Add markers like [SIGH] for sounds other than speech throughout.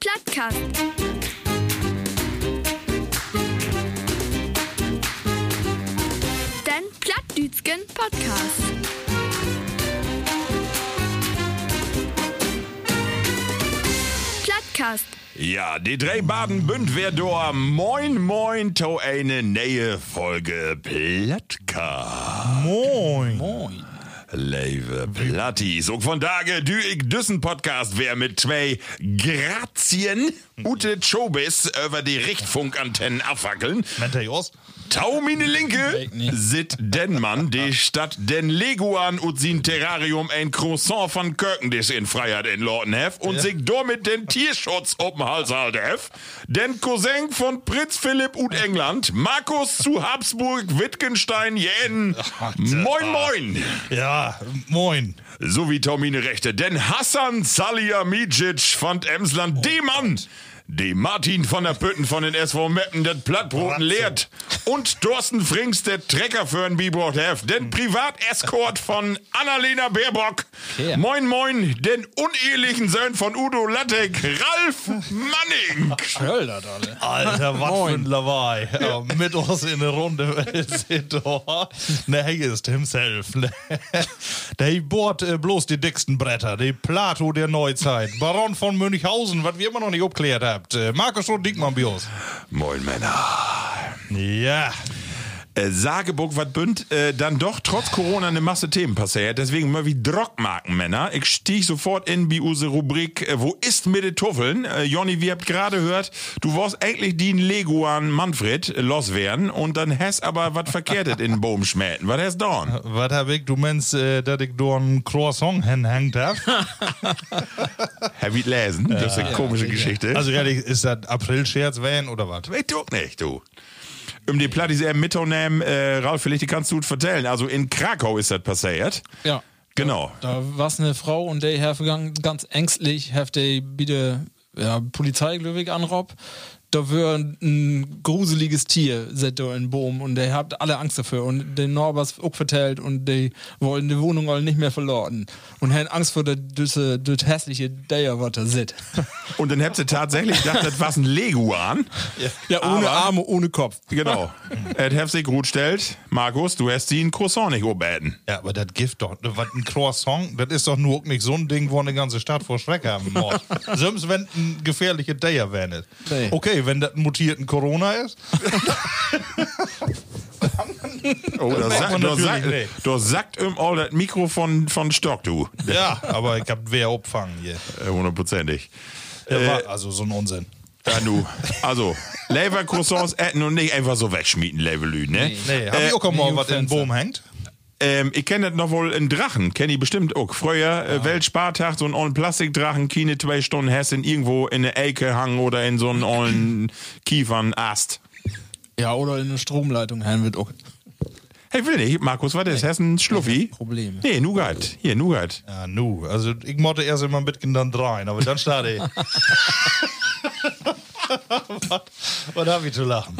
Plattcast. Den Plattdütschen Podcast. Plattcast. Ja, die drei Baden bünd wer do moin moin to eine neue Folge Plattcast. Moin. Moin. Leve Plattis. Und von daher du ich düssen Podcast wer mit zwei Grazien Ute Chobis über die Richtfunkantennen abfackeln. Nennt er Jos? Tau mine Linke sit den Mann, die [LAUGHS] Stadt den Leguan und sin Terrarium ein Croissant von Kirkendisch in Freiheit in Lorten hef und sich damit den Tierschutz oben Hals halt hef. Den Cousin von Prinz Philipp und England, Markus zu Habsburg, Wittgenstein, Jänen. Moin, moin. Ja, moin. So wie Tomine Rechte. Denn Hassan Salihamidzic von Emsland, dem Mann, dem Martin von der Pütten von den SV Meppen das Plattbroten lehrt. Und Thorsten Frings, der Trecker für ein Bibort hef. Den Privatescort von Annalena Baerbock. Okay. Moin, moin, den unehelichen Sohn von Udo Lattek, Ralf Manning. Schöll das alle. Alter, was für ein Lawai. Ja, mit uns in der Runde [LAUGHS] sind da. Ne, ist himself. Ne. Der bohrt äh, bloß die dicksten Bretter. Die Plato der Neuzeit. Baron von Münchhausen, was wir immer noch nicht abklärt habt. Äh, Markus und Dickmann Bios. Moin, Männer. Ja. Äh, Sageburg, was bünd, äh, dann doch trotz Corona eine Masse Themen passiert. Deswegen mal wie Drockmarken, Männer. Ich stieg sofort in die Rubrik, äh, wo ist mit den Tuffeln? Äh, Jonny, wir habt gerade gehört, du warst eigentlich die Leguan Manfred äh, loswerden und dann hast aber was Verkehrtes in den Baum schmähten. Was hast du da? Was hab ich? Du meinst, äh, dass ich da ein Croissant hinhängt hab? [LAUGHS] Hab ich lesen? Das ist eine komische Geschichte. Also ehrlich, ist das April-Scherz oder was? Ich du nicht, du. Um die Platte sehr mitzunehmen, äh, Ralf, vielleicht kannst du es vertellen. Also in Krakau ist das passiert. Ja. Genau. Da war eine Frau und der hat ganz ängstlich, hat die bitte ja, Polizei, glaube ich, anrob. Da wär ein gruseliges Tier, seit da in Boom und der hat alle Angst dafür und den Norbers auch vertellt und die wollen die Wohnung alle nicht mehr verloren und haben Angst vor der düsse, das hässliche Deier, was da sit. [LAUGHS] Und dann habt ihr tatsächlich gedacht, das war ein Leguan. Ja, ohne Aber- Arme, ohne Kopf. Genau. Er hat sich gut stellt. Markus, du hast die ein Croissant nicht oben. Ja, aber das Gift doch, ne, was ein Croissant, das ist doch nur nicht so ein Ding, wo eine ganze Stadt vor Schreck haben muss. [LAUGHS] Selbst wenn ein gefährlicher Deier wäre. Nee. Okay, wenn das ein mutierten Corona ist, Oh, da macht sagt, man da natürlich sagt, nicht. da sagt im all das Mikro von, von Stock, du. ja, aber ich hab wer abfangen hier. Äh, Hundertprozentig. Der war also so ein Unsinn. Ja, du. Also, Lever Croissants essen und nicht einfach so wegschmieden, Levelü, ne? Nee, hab ich auch mal nee, was in den. Boom hängt? Ähm, ich kenne das noch wohl in Drachen, kenne ich bestimmt auch. Früher, äh, Weltspartag, so einen ollen Plastikdrachen, keine zwei Stunden Hessen irgendwo in eine Ecke hangen oder in so einen ollen [CLEARS THROAT] Kiefernast. Ja, oder in eine Stromleitung, Herrn wird auch Hey, will nicht, Markus, was ist Hessen Schluffi? Probleme. Nee, Nougat. Hier, Nougat. Ja, nu. Also ich mochte erst immer mitgehen, dann rein, aber dann starte ich. [LAUGHS] [LAUGHS] was, was hab ich zu lachen?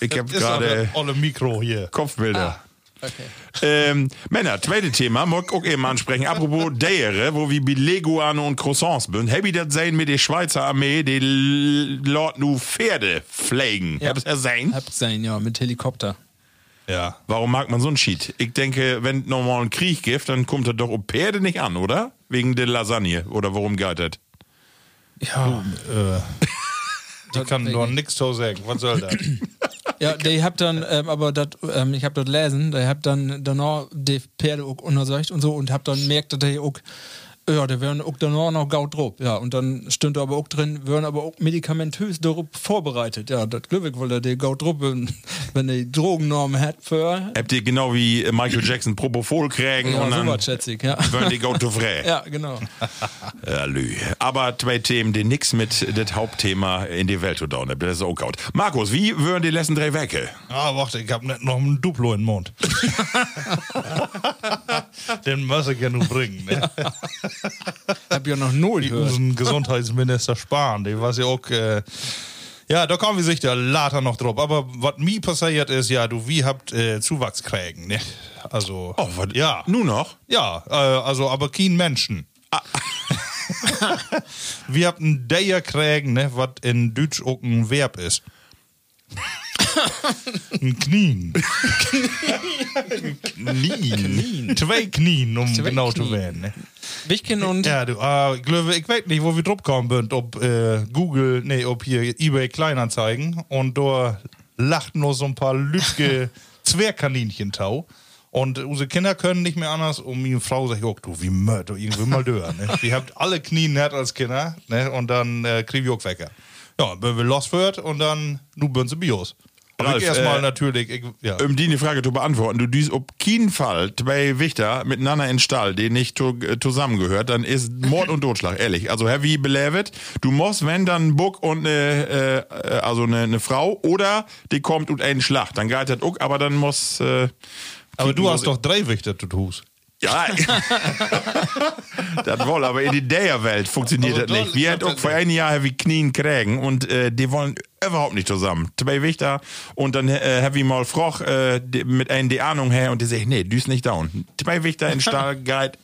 Ich hab gerade olle Mikro hier. Kopfbilder. Okay. Ähm, Männer, zweite Thema, mag ich auch eben ansprechen. Apropos [LAUGHS] Deiere, wo wir bei Leguane und Croissants sind. Hab ich das sehen mit der Schweizer Armee, die Lord nu Pferde pflegen? Ja. Hab's das sehen? Habt sein, ja, mit Helikopter. Ja. Warum mag man so einen Cheat? Ich denke, wenn normal einen Krieg gibt, dann kommt er doch um Pferde nicht an, oder? Wegen der Lasagne. Oder worum geht das? Ja, [LAUGHS] Ich kann doch nichts zu sagen. Was soll das? [LAUGHS] ja, die habt dann, ähm, aber dat, ähm, ich hab dort lesen, der habt dann danach die Pferde auch untersucht und so und hab dann merkt, dass die auch Ja, da wären auch dann noch Gaut drauf. Ja, und dann stünde aber auch drin, wären aber auch medikamentös darauf vorbereitet. Ja, das glücklich, weil er die Gaut drauf, [LAUGHS] wenn die Drogennorm hat für. Habt ihr genau wie Michael Jackson Propofol kriegen Ja, und dann schätze ich, ja. würden die to frei. [LAUGHS] Ja, genau. [LAUGHS] Ja, lü. Aber zwei Themen, die nix mit das Hauptthema in die Welt zu tun haben. Das ist auch gut. Markus, wie würden die letzten drei Wecke? Ah, warte, ich hab nicht noch ein Duplo in den Mund. Den muss ich ja nun bringen, ne? [LAUGHS] Hab ja noch null gehört. Unseren Gesundheitsminister Spahn, der weiß ja auch, äh, ja, da kommen wir sicher later noch drauf. Aber was mir passiert ist, ja, du, wie habt äh, Zuwachs kriegen, ne? Also, Oh, was? ja. Nun noch? Ja, äh, also, aber kein Menschen. [LAUGHS] wir habt ein Deier kriegen, ne, was in Deutsch auch ein Verb ist. [LAUGHS] ein Knien. Nie. Zwei Knien, um Zwei genau zu Knien. werden. Ne? Wichken und Ja, du, äh, ich weiß nicht, wo wir drauf kommen sind, ob äh, Google, nee, ob hier eBay Kleinanzeigen und da lachten nur so ein paar lütge [LAUGHS] Zwergkaninchen tau. Und unsere Kinder können nicht mehr anders. Und meine Frau sagt, oh, du, wie mörd, du irgendwie mal dör. Ne? [LAUGHS] Die habt alle Knien hat als Kinder, ne? Und dann äh, krieg ich auch Wecker. Ja, wenn wir los wird und dann, bünden sie Bios. Ralf, erstmal äh, natürlich, ich, ja. Um die Frage zu beantworten, du dies ob keinen Fall zwei Wichter miteinander in Stall, die nicht äh, zusammengehört, dann ist Mord und Totschlag, ehrlich. Also heavy belevet, du musst, wenn dann ein Buck und eine, äh, also eine, eine Frau oder die kommt und einen Schlag, dann geht das auch, aber dann muss, äh, Aber du hast doch drei Wichter, du tust. Ja, [LAUGHS] das wohl, aber in die Daya-Welt funktioniert Aber das nicht. Wir hätten hab auch vor einem Jahr wie Knien kriegen und äh, die wollen überhaupt nicht zusammen. Zwei Wichter und dann äh, habe ich mal Froch äh, mit einer die Ahnung her und die sagt, nee, du ist nicht down. Zwei Wichter in [LAUGHS] äh,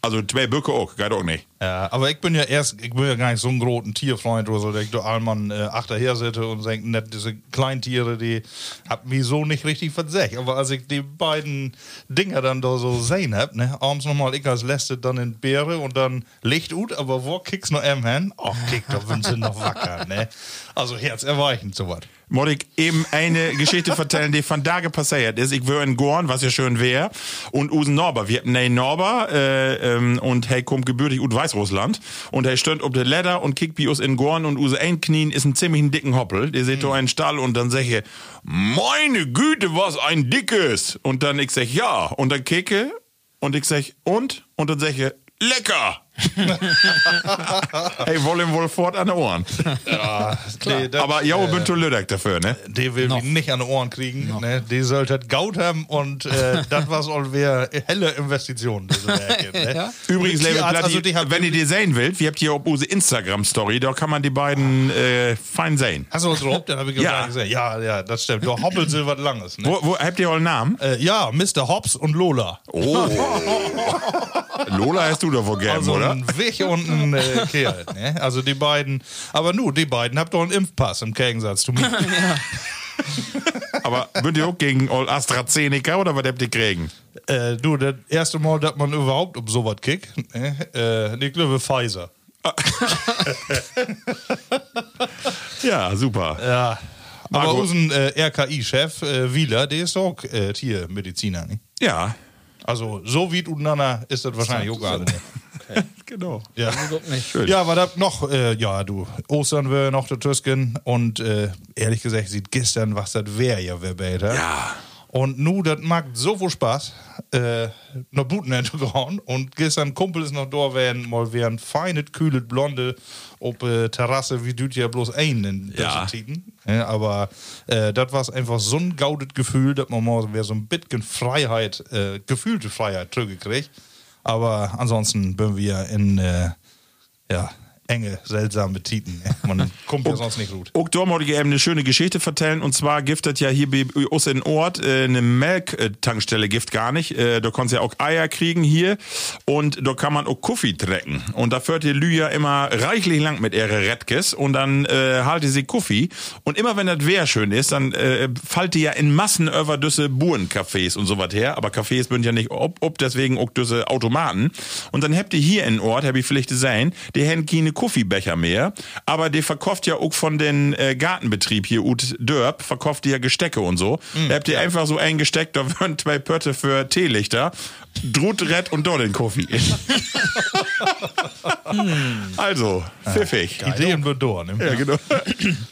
also zwei Böcke auch, geht auch nicht. Ja, aber ich bin ja erst, ich bin ja gar nicht so ein großen Tierfreund oder so, dass ich da allmann äh, achterher sitze und denke, net, diese Kleintiere, die hab mich so nicht richtig versagt. Aber als ich die beiden Dinger dann da so sehen hab, ne, abends nochmal ich als Letzte dann in Beere und dann Licht ut, aber wo kickst noch em hin? Ach, kick, da sind sie noch wacker, ne. Also herzerweichend sowas. Ich eben eine Geschichte [LAUGHS] erzählen, die von da passiert ist. Ich war in Gorn, was ja schön wäre, und Usen Norber. Wir hatten einen Norber, äh, ähm, und er kommt gebürtig aus Weißrussland. Und er stand auf der Leder und kickt wie us in Gorn und Use ein Knien ist ein ziemlich dicken Hoppel. Der seht da einen Stall und dann ich, meine Güte, was ein dickes. Und dann ich sag, ja. Und dann kicke und ich sag, und? Und dann ich, lecker. [LAUGHS] hey, wollen wohl fort an den Ohren. Ja, die, das, Aber ja, bin zu lüdek dafür, ne? Die will mich nicht an die Ohren kriegen. Ne? Die sollte Gaut haben und äh, [LAUGHS] das war soll wir helle Investitionen. Ne? [LAUGHS] Ja. Übrigens, Die Label Arzt, Platti, also die wenn ihr die sehen wollt, wir habt hier auf unsere Instagram-Story, da kann man die beiden äh, fein sehen. Hast du was drauf? Dann habe ich Ja. ja. gesehen. Ja, ja, das stimmt. Du hoppelt sie was Langes. Ne? Wo, wo habt ihr euren Namen? Äh, ja, Mr. Hobbs und Lola. Oh. Lola hast du doch wohl gern, Also oder? Ein Wich und ein äh, Kerl. Ne? Also die beiden. Aber nu, die beiden habt doch einen Impfpass im Gegensatz zu mir. [LAUGHS] Aber würdet ihr auch gegen Old AstraZeneca oder was habt ihr kriegen? äh, du, das erste Mal, dass man überhaupt um sowas kickt, ne? äh, ich glaube Pfizer. [LAUGHS] Ja, super. Ja. Aber Marco- unser äh, RKI-Chef äh, Wieler, der ist auch äh, Tiermediziner. Ne? Ja, Also so wie untereinander ist das wahrscheinlich auch gerade [LAUGHS] genau. Ja. Schön. Ja, war das noch, äh, ja, du, Ostern wir noch der Tüsken und äh, ehrlich gesagt sieht gestern, was das wäre ja, wer besser. Ja. Und nu, das macht so viel Spaß, äh, noch Buten [LAUGHS] hinzugehauen. Und gestern Kumpel ist noch da, werden mal wären feine, kühle Blonde ob äh, Terrasse, wie du ja bloß ein in Ja. Tiden. Ja, aber äh, das war einfach so ein gaudet Gefühl, dass man mal wer so ein bisschen Freiheit, äh, gefühlte Freiheit zurückgekriegt. Aber ansonsten bin wir in, äh, ja, enge, seltsame Titen. Man [LAUGHS] kommt ja sonst nicht gut. Auch da wollte ich eben eine schöne Geschichte vertellen. Und zwar giftet ja hier bei uns in Ort äh, eine Melktankstelle gift gar nicht. Äh, da kannst du ja auch Eier kriegen hier. Und da kann man auch Kaffee trecken. Und da führt die Lü ja immer reichlich lang mit ihre Redkes. Und dann äh, halte sie Kaffee. Und immer wenn das Wehr schön ist, dann äh, fallt die ja in Massen über düsse Burencafés und so was her. Aber Cafés sind ja nicht ob, ob deswegen auch düsse Automaten. Und dann habt ihr hier in Ort, hab ich vielleicht gesehen, die haben keine Kaffeebecher mehr, aber der verkauft ja auch von den äh, Gartenbetrieb hier Ut Dörp, verkauft die ja Gestecke und so. da habt ihr einfach so ein Gesteck, da würden zwei Pötte für Teelichter, Drut, Red und dort den Kaffee. also, pfiffig. Ideen wird durch. Ne? Ja, genau. [CLEARS THROAT]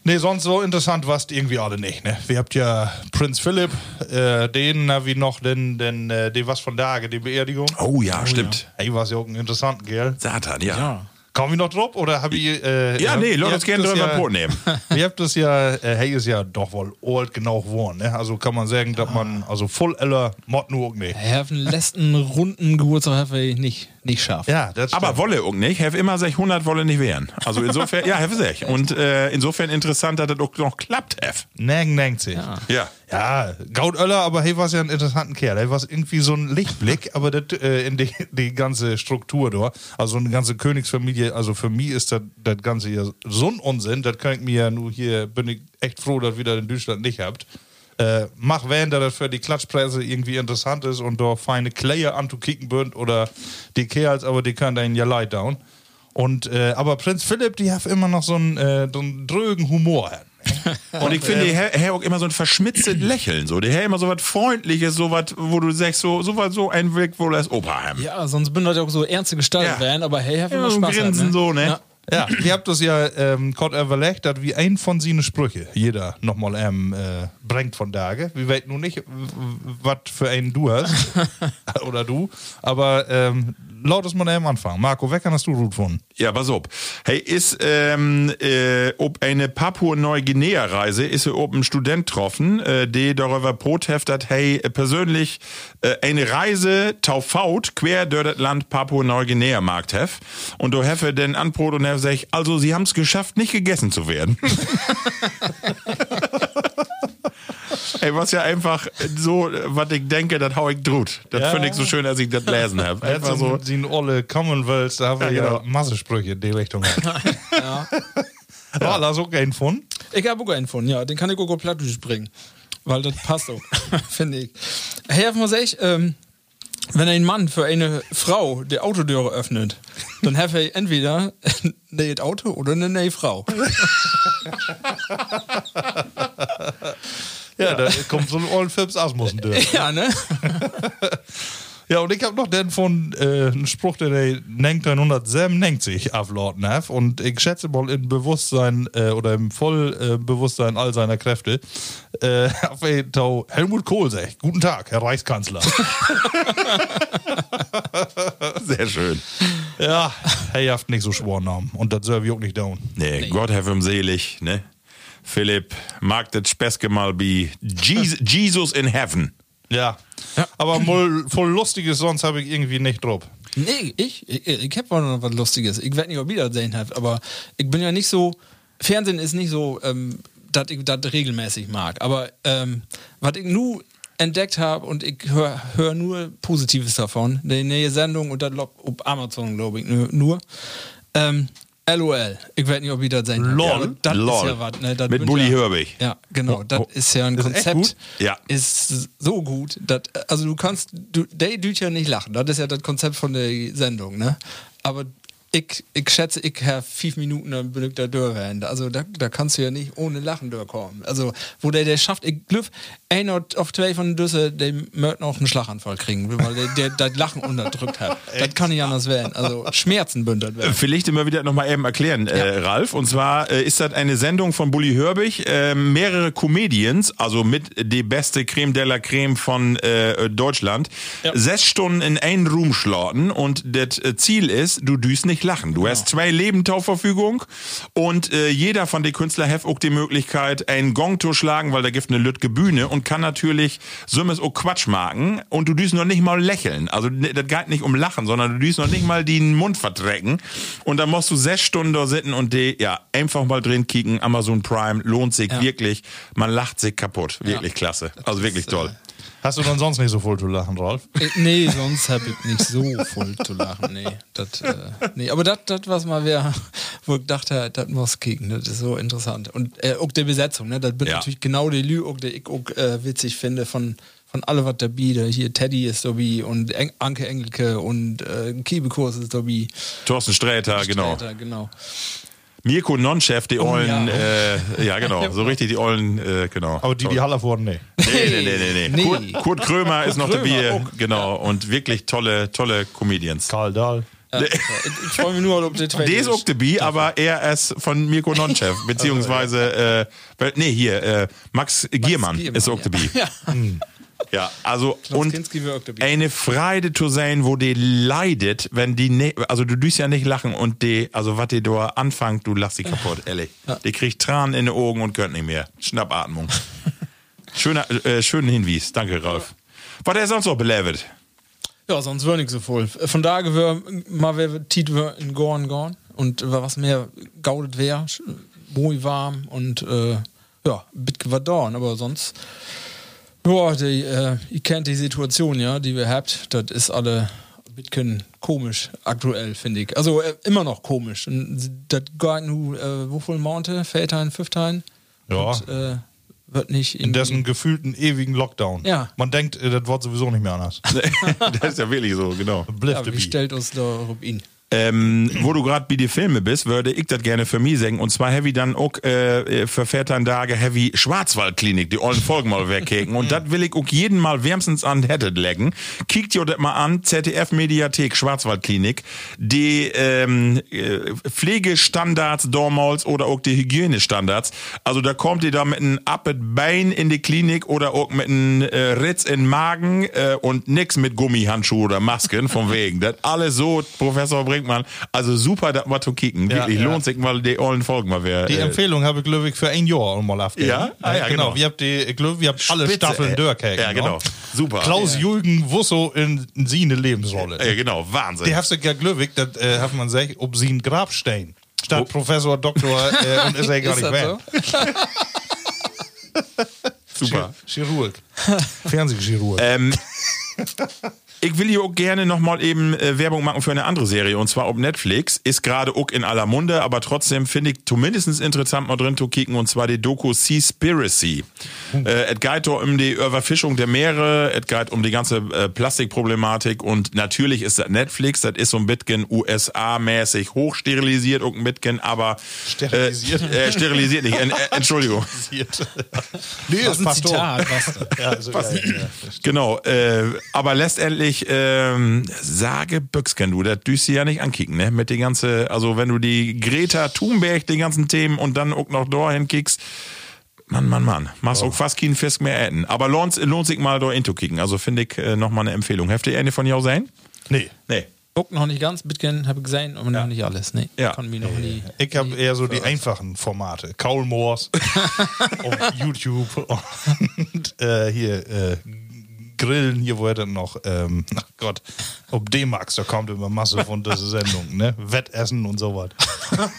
Nee, sonst so interessant war's irgendwie alle nicht, ne? Wir habt ja Prinz Philipp, äh, den, na, wie noch, den, den, äh, die was von Tage, die Beerdigung. Oh ja, stimmt. Hey, was ja auch ein interessanter Kerl. Satan, ja. Ja, Kommen wir noch drauf oder hab ich. Äh, nee, ihr lass uns gerne drüber ja, Brot nehmen. [LAUGHS] Ihr habt das ja, äh, hey ist ja doch wohl alt genau geworden, ne? Also kann man sagen, dass man, also voll eller Mod nur. Er hat den letzten runden Geburtstag hat er nicht, nicht schafft. Ja, das Aber stimmt. Wolle auch nicht. Have immer sich 100 Wolle nicht wehren. Also insofern, ja, have sich. Und äh, insofern interessant, dass das auch noch klappt, have. Nang, nang sich. Ja. Ja, Gaudöller, aber hey, war ja ein interessanter Kerl. Er war irgendwie so ein Lichtblick, [LAUGHS] aber das, äh, in die, die ganze Struktur da, also eine ganze Königsfamilie, also für mich ist das das Ganze ja so ein Unsinn, das kann ich mir ja nur hier, bin ich echt froh, dass ihr das in Deutschland nicht habt. Äh, mach wenn, dass das für die Klatschpresse irgendwie interessant ist und da feine Klayer anzukicken bünd oder die Kerls, aber die können einen ja leid down. Und, äh, aber Prinz Philipp, die hat immer noch so einen, äh, so einen drögen Humor. [LAUGHS] Und ich finde, der Herr auch immer so ein verschmitztes [CLEARS THROAT] Lächeln. So. Der Herr immer so was Freundliches, so was, wo du sagst, so, so was, so ein Weg, wo das Opa haben. Ja, sonst bin ich auch so ernste Gestalt Ja. werden, aber hey, hat Ja, immer so ein Spaß. Grinsen hat, ne? so, ne? Ja. Ja, ihr habt das ja ähm, Gott überlegt, dass wie ein von seinen Sprüche jeder nochmal ähm, äh, bringt von Tage. Wir weten nun nicht, was für einen du hast. [LAUGHS] oder du. Aber ähm, laut es mal am Anfang. Marco, wer kann hast du gut von? Ja, pass auf. Hey, ist ähm, äh, ob eine Papua-Neuguinea-Reise ist er ob ein Student getroffen, äh, der darüber protest hat, hey, persönlich äh, eine Reise taufaut quer durch das Land Papua-Neuguinea markt hef. Und du hefe den Anbrot und hef sag, also sie haben es geschafft, nicht gegessen zu werden. [LAUGHS] Ey, was ja einfach so, was ich denke, das hau ich drut. Das Ja. finde ich so schön, als ich das lesen habe. Einfach so so. den olle Commonwealth, da haben wir Ja, ja, genau. Massesprüche in die Richtung. [LAUGHS] ja. ja. lass auch einen von. Ich habe auch einen von, ja, den kann ich auch gut platt bringen. Weil das passt auch, [LAUGHS] finde ich. Hey, muss ich, ähm, wenn ein Mann für eine Frau die Autotüre öffnet, dann hat er entweder [LAUGHS] ein neues Auto oder eine neue Frau. Ja, da kommt so ein Old Phipps Asmussen durch. [LAUGHS] Ja, ne? [LAUGHS] Ja, und ich habe noch den von äh, einen Spruch, der der 1997 auflauten hat. Und ich schätze mal im Bewusstsein äh, oder im Vollbewusstsein all seiner Kräfte, äh, [LAUGHS] auf jeden Fall Helmut Kohl sagt: Guten Tag, Herr Reichskanzler. Sehr schön. ja, er haft nicht so Schwornamen. Und das soll ich auch nicht down. Nee, Gott have ihm selig, ne? Philipp mag das Speske mal wie Jesus, Jesus in Heaven. Ja. Aber mal voll Lustiges, sonst habe ich irgendwie nicht drauf. Nee, ich, ich, ich habe noch was Lustiges. Ich werde nicht, ob das sehen aber ich bin ja nicht so. Fernsehen ist nicht so, ähm, dass ich das regelmäßig mag. Aber ähm, was ich nur entdeckt habe und ich höre hör nur Positives davon, die neue Sendung und das lo- auf Amazon, glaube ich, nur. nur ähm, LOL. Ich weiß nicht, ob ihr das habt. LOL? Ja, das LOL. ist ja was. Ne? Das Mit Bully ja, Herbig. Ja, genau. Das oh. ist ja ein Ist echt Konzept. gut? Ja. Ist so gut, dass, also du kannst, du, der düt ja nicht lachen. Das ist ja das Konzept von der Sendung, ne? Aber ich, ich schätze, ich habe fünf Minuten, dann bin ich da durch. Also da, da kannst du ja nicht ohne Lachen durchkommen. Also, wo der, der schafft, ich glaube, einer auf zwei von den Düsse, der möchte noch einen Schlaganfall kriegen, weil der, der das Lachen unterdrückt hat. [LAUGHS] das kann nicht anders werden. Also Schmerzen bündelt werden. Vielleicht immer wieder nochmal eben erklären, äh, Ralf. Und zwar äh, ist das eine Sendung von Bully Herbig, äh, mehrere Comedians, also mit die beste Creme de la Creme von äh, Deutschland, sechs Stunden in einen Room schlaten und das äh, Ziel ist, du düst nicht lachen. Du hast zwei Leben zur Verfügung und äh, jeder von den Künstlern hat auch die Möglichkeit, einen Gong zu schlagen, weil da gibt eine lütge Bühne und kann natürlich Summes auch Quatsch machen und du düst noch nicht mal lächeln. Also ne, das geht nicht um Lachen, sondern du düst noch nicht mal den Mund verdrecken und dann musst du sechs Stunden da sitzen und die, ja, einfach mal drin kicken, Amazon Prime, lohnt sich wirklich, man lacht sich kaputt, wirklich klasse, also wirklich toll. Hast du dann sonst nicht so voll zu lachen, Ralf? Äh, Nee, sonst habe ich nicht so voll zu lachen. Nee, das, äh, nee. aber das, was mal wer, wo ich dachte, das muss kicken, das ist so interessant. Und äh, auch die Besetzung, ne? das bin Ja. natürlich genau die Lü, auch die ich auch äh, witzig finde von, von alle was. Da Hier Teddy ist dabei und Eng Anke Engelke und äh, Kiebekurs ist dabei. Thorsten Sträter, genau. Sträter, genau. Mirko Nonchef, die ollen, ja. äh, ja genau, so richtig die ollen, äh, genau. Aber die, die Haller wurden, nee. Nee, nee, nee, nee, nee. Nee. Kurt, Kurt Krömer ist noch Krömer, dabei, oh. genau, und wirklich tolle, tolle Comedians. Karl Dahl. Ja, ich freue mich nur, ob der Der ist auch dabei, aber er ist von Mirko Nonchef, [LAUGHS] beziehungsweise, äh, nee, hier, äh, Max Giermann Giermann, ist auch ja. dabei. [LAUGHS] Ja. Ja, also und eine Freude zu sein, wo die leidet, wenn die ne, also du düst ja nicht lachen und die, also was die da anfangt, du lachst sie kaputt, ehrlich. Die kriegt Tränen in den Augen und könnt nicht mehr. Schnappatmung. [LAUGHS] Schöner, äh, schönen Hinweis, danke Ralf. Was er sonst noch belebt? Ja, sonst wäre nicht so voll. Von daher wäre mal wer Tiet wär in Gorn Gorn und wär was mehr gaudet wäre, muy warm und äh, ja, bitke war da, aber sonst ja, die, äh, ihr kennt die Situation, ja, die wir habt, das ist alle bisschen komisch aktuell, finde ich. Also äh, immer noch komisch. Und das geht äh, wovon Monte, Väterin, Fünftein? Ja. Und, äh, wird nicht In dessen gefühlten ewigen Lockdown. Ja. Man denkt, äh, das wird sowieso nicht mehr anders. [LAUGHS] das ist ja wirklich so, genau. Bliff ja, wie stellt uns da Rubin? Ähm, wo du gerade bei die Filme bist, würde ich das gerne für mich sagen. Und zwar heavy dann auch äh, für 14 Tage heavy Schwarzwaldklinik, die allen Folgen mal wegkicken. Und das will ich auch jeden Mal wärmstens an Hettet legen. Kiekt ihr das mal an, ZDF Mediathek Schwarzwaldklinik. Die ähm, äh, Pflegestandards damals oder auch die Hygienestandards. Also da kommt ihr da mit einem Appet Bein in die Klinik oder auch mit einem äh, Ritz in den Magen äh, und nix mit Gummihandschuhe oder Masken von wegen. Das alles so, Professor Brinkmann. Also super, das mal zu kicken. Ja, Wirklich ja. lohnt sich mal die allen Folgen mal wer. Die äh, Empfehlung habe ich, glaube ich, für ein Jahr mal aufgegeben. Ja? Ah, ja, genau. genau. Wir habt die, glaube, wir habt alle Spitze, Staffeln durchgekriegt. Ja, genau. Super. Klaus Jürgen Wusso in, in sie eine Lebensrolle. ja, genau, Wahnsinn. Die hast du ja glücklich, das äh, hat man gesagt, ob sie ein Grab stehen. Statt Professor, Doktor äh, [LAUGHS] und ist er gar nicht so? super. Chirurg. Fernsehchirurg. Ähm, [LAUGHS] ich will hier auch gerne nochmal eben äh, Werbung machen für eine andere Serie und zwar auf Netflix. Ist gerade auch in aller Munde, aber trotzdem finde ich zumindest interessant mal drin zu kicken und zwar die Doku Seaspiracy. Äh, es geht um die Überfischung der Meere, es geht um die ganze äh, Plastikproblematik und natürlich ist das Netflix, das ist so ein bisschen USA-mäßig hochsterilisiert, auch ein bisschen, aber Sterilisiert? Äh, äh, sterilisiert nicht, [LAUGHS] en, äh, Entschuldigung. [LAUGHS] nee, Das ist ein passt doch. Zitat. Ja, also, ja, ja, ja. Genau, äh, aber letztendlich ähm, sage Büchsken, du, das düst du ja nicht ankicken, ne? Mit den ganze, also wenn du die Greta Thunberg, die ganzen Themen und dann auch noch dahin kickst, Mann, Mann, Mann, machst auch fast keinen Fisk mehr essen. Aber lohnt, lohnt sich mal da into kicken. Also finde ich äh, nochmal eine Empfehlung. Heftig eine von jou sein? Nee. Nee. Guck noch nicht ganz, Bitcoin habe ich gesehen, aber noch nicht alles. Nee, Ja. kann mich noch nie. Ich habe eher so die einfachen Formate. Kaul Moors [LAUGHS] auf YouTube und äh, hier äh, Grillen, hier wo er dann noch, ähm, [LAUGHS] ach Gott, ob D-Max, da kommt immer Masse von dieser Sendung, ne? Wettessen und so was. [LAUGHS]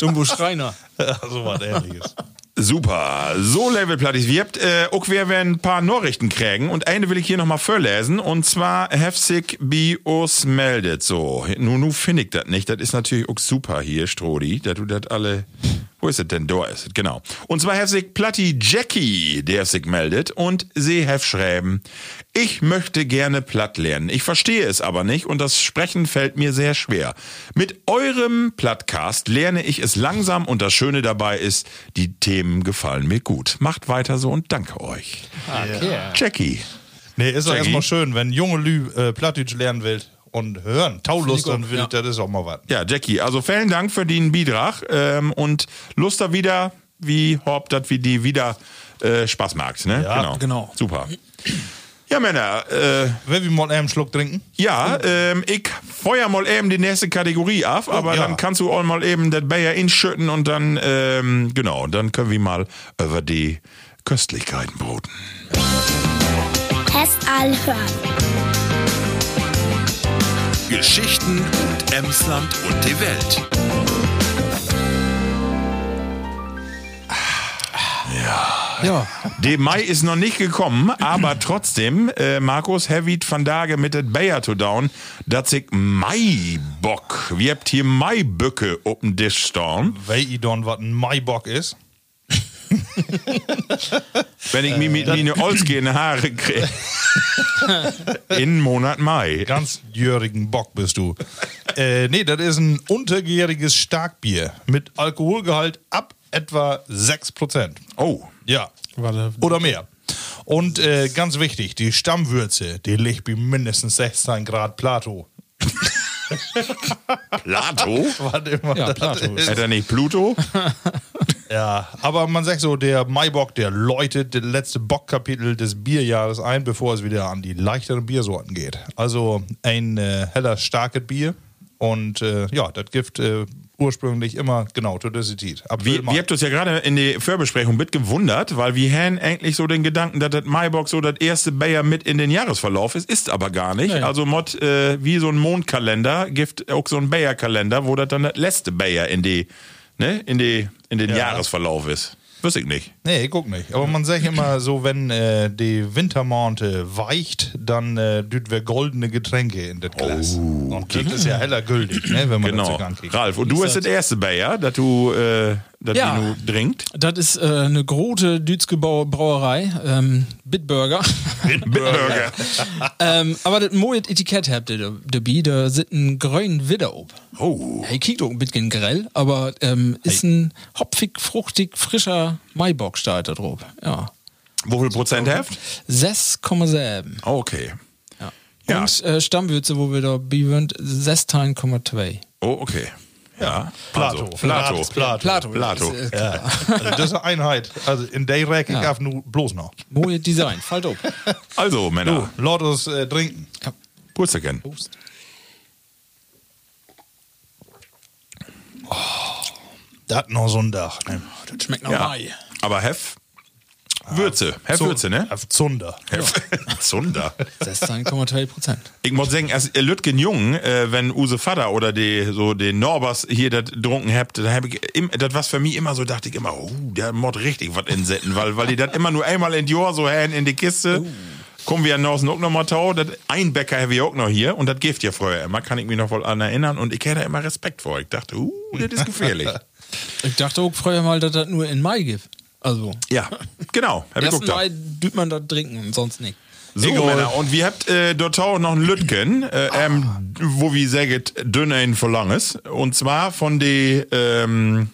Jumbo Schreiner. [LAUGHS] so was ähnliches. Super. So Levelplattis. Wir habt äh, auch wir werden ein paar Nachrichten kriegen und eine will ich hier nochmal vorlesen und zwar heftig bi uns meldet so. Nu, nu finde ich das nicht. Das ist natürlich auch super hier, Strodi, dass du das alle. Wo ist es denn? Da ist es, genau. Und zwar heftig Platti Jackie, der sich meldet und sie hef schreiben. Ich möchte gerne platt lernen. Ich verstehe es aber nicht und das Sprechen fällt mir sehr schwer. Mit eurem Plattcast lerne ich es langsam und das Schöne dabei ist, die Themen gefallen mir gut. Macht weiter so und danke euch. Okay. Jackie. Nee, ist doch erstmal schön, wenn junge Lü äh, Plattdeutsch lernen will und hören, Taulust und will, ja. das ist auch mal was. Ja, Jackie, also vielen Dank für den Beitrag ähm, und Lust da wieder, wie Haupt, dat wie die wieder äh, Spaß macht. Ne? Ja, genau. Super. Ja, Männer, äh, Will wir mal einen Schluck trinken? ja, ähm, ich feuer mal eben die nächste Kategorie ab, aber ja. dann kannst du auch mal eben das Bayer inschütten und dann, ähm, genau, dann können wir mal über die Köstlichkeiten broten. Test hören. Geschichten und Emsland und die Welt. Ja, Der Mai ist noch nicht gekommen, aber trotzdem, äh, Markus, Heavy van Dage mit der Bayer to down, dat sich Maibock. Wir habt hier Maiböcke auf dem Tisch stehen. Weil ich dann was ein Maibock ist. [LAUGHS] Wenn ich mir mit meine ausgehende Haare kriege. [LAUGHS] In Monat Mai. Ganz jährigen Bock bist du. äh, nee, das ist ein untergäriges Starkbier mit Alkoholgehalt ab etwa 6%. Oh. Ja. Warte. Oder mehr. Und äh, ganz wichtig, die Stammwürze, die liegt bei mindestens 16 Grad Plato. Plato? [LAUGHS] Was immer Ja, Plato. ist. Hat er nicht Pluto? Ja, aber man sagt so, der Maibock, der läutet das letzte Bockkapitel des Bierjahres ein, bevor es wieder an die leichteren Biersorten geht. Also ein äh, heller, starkes Bier. Und äh, ja, das gibt äh, ursprünglich immer genau Toxizität. Wir, wir habt uns ja gerade in der Vorbesprechung mit gewundert, weil wir haben eigentlich so den Gedanken, dass das Maibox so das erste Bayer mit in den Jahresverlauf ist, ist aber gar nicht. Nee. Also Mod, äh, wie so ein Mondkalender, gibt auch so ein Bayer-Kalender, wo das dann das letzte Bayer in die, ne, in die, in den Ja. Jahresverlauf ist. Wüsste ich nicht. Nee, guck nicht. Aber man sagt immer so, wenn äh, die Wintermonte weicht, dann äh, düt wir goldene Getränke in das Glas. Und das ist ja heller gültig, ne, wenn man Genau. das so ankriegt. Ralf, und du hast das erste Bayer, das du, äh, das Ja. du trinkt. Das ist äh, eine große Dütske Brau- Brauerei, ähm, Bitburger. [LAUGHS] Bitburger. [LAUGHS] ähm, aber das mooie Etikett habt ihr dabei, da sind ein grünen Widder ob. Oh. Hey, kickt auch ein bisschen grell, aber ähm, ist ein hopfig, fruchtig, frischer Maibock steht da drauf. Ja. Wie viel Prozent Heft? 6,7. Okay. Ja. Ja. Und äh, Stammwürze, wo wir da bewöhnt, 16,2. Oh, okay. Ja. Plato. Also, Plato. Plato. Plato. Plato. Das ist, äh, Ja, also das ist eine Einheit. Also in der Recke Ja. darf nur bloß noch. Mooie Design, fällt auf. Also, Männer. Du, Lord uns äh, trinken. Ja. Purzelken. Prost. Das noch so ein Dach. Ne? Das schmeckt nach Ja. Mai. Aber Hef. Würze. Hef So- Würze, ne? Auf Zunder. Hef. [LAUGHS] Zunder. 16,2 Prozent. Ich muss sagen, als Lütgen Jung, äh, wenn Use Vater oder die, so den Norbers hier das drunken habt, da hab ich das was für mich immer so, dachte ich immer, oh, der mod richtig was insetten, weil, weil die das immer nur einmal in die Jahr so hän in die Kiste. Kommen wir noch noch mal tau, das ein Bäcker habe ich auch noch hier und das gift ja vorher immer, kann ich mich noch wohl an erinnern und ich hätte da immer Respekt vor. Ich dachte, uh, das ist gefährlich. [LAUGHS] Ich dachte auch früher mal, dass das nur in Mai gibt. Also, ja, genau. Hab ich 1. guckt da. Mai düt man da trinken und sonst nicht. So, Männer, und wir habt äh, dort auch noch ein Lütgen, äh, ähm, wo wir sagen, dünner in Verlanges. Und zwar von der ähm,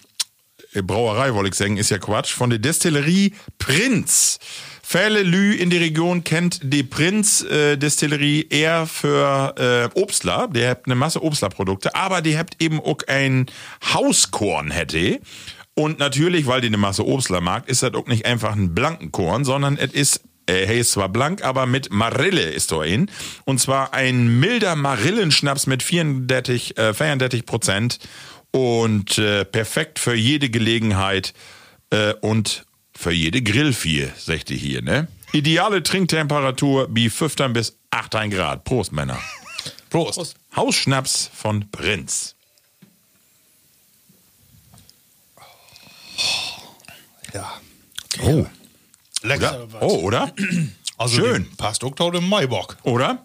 Brauerei, wollte ich sagen, ist ja Quatsch, von der Destillerie Prinz. Viele Lü in der Region kennt die Prinz äh, Destillerie eher für äh, Obstler. Der habt eine Masse Obstlerprodukte, aber die habt eben auch ein Hauskorn hätte. Und natürlich, weil die eine Masse Obstler mag, ist das auch nicht einfach ein blanken Korn, sondern es ist äh, hey, ist zwar blank, aber mit Marille ist da in. Und zwar ein milder Marillenschnaps mit 34, äh, 34 Prozent und äh, perfekt für jede Gelegenheit äh, und für jede Grillvieh, sagt ihr hier, ne? Ideale Trinktemperatur wie 15 bis 18 Grad. Prost, Männer. Prost. Hausschnaps von Prinz. Ja. Oh. Lecker. Oder? Oh, oder? [CLEARS THROAT] Also Schön. Passt auch tau dem Maibock. Oder?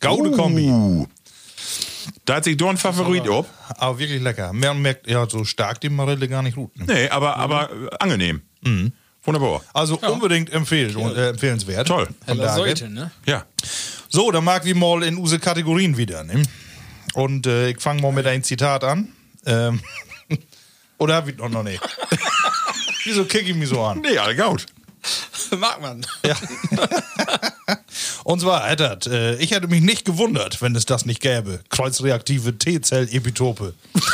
Gaude Kombi. Uh. Da hat sich doch ein Favorit ob. Aber wirklich lecker. Man merkt ja so stark die Marille gar nicht gut. Ne? Nee, aber, aber äh, angenehm. Wunderbar. Also unbedingt empfehlen, äh, empfehlenswert. Toll. Von Heller daher. Seite, ne? Ja. So, dann mag wir mal in unsere Kategorien wieder. Ne? Und äh, ich fange mal mit einem Zitat an. Ähm, oder hab ich noch, nicht? Wieso kick ich mich so an? Nee, alle gut. [LAUGHS] Mag man. Ja. Und zwar, Eddard, äh, ich hätte mich nicht gewundert, wenn es das nicht gäbe. Kreuzreaktive T-Zell-Epitope. [LAUGHS]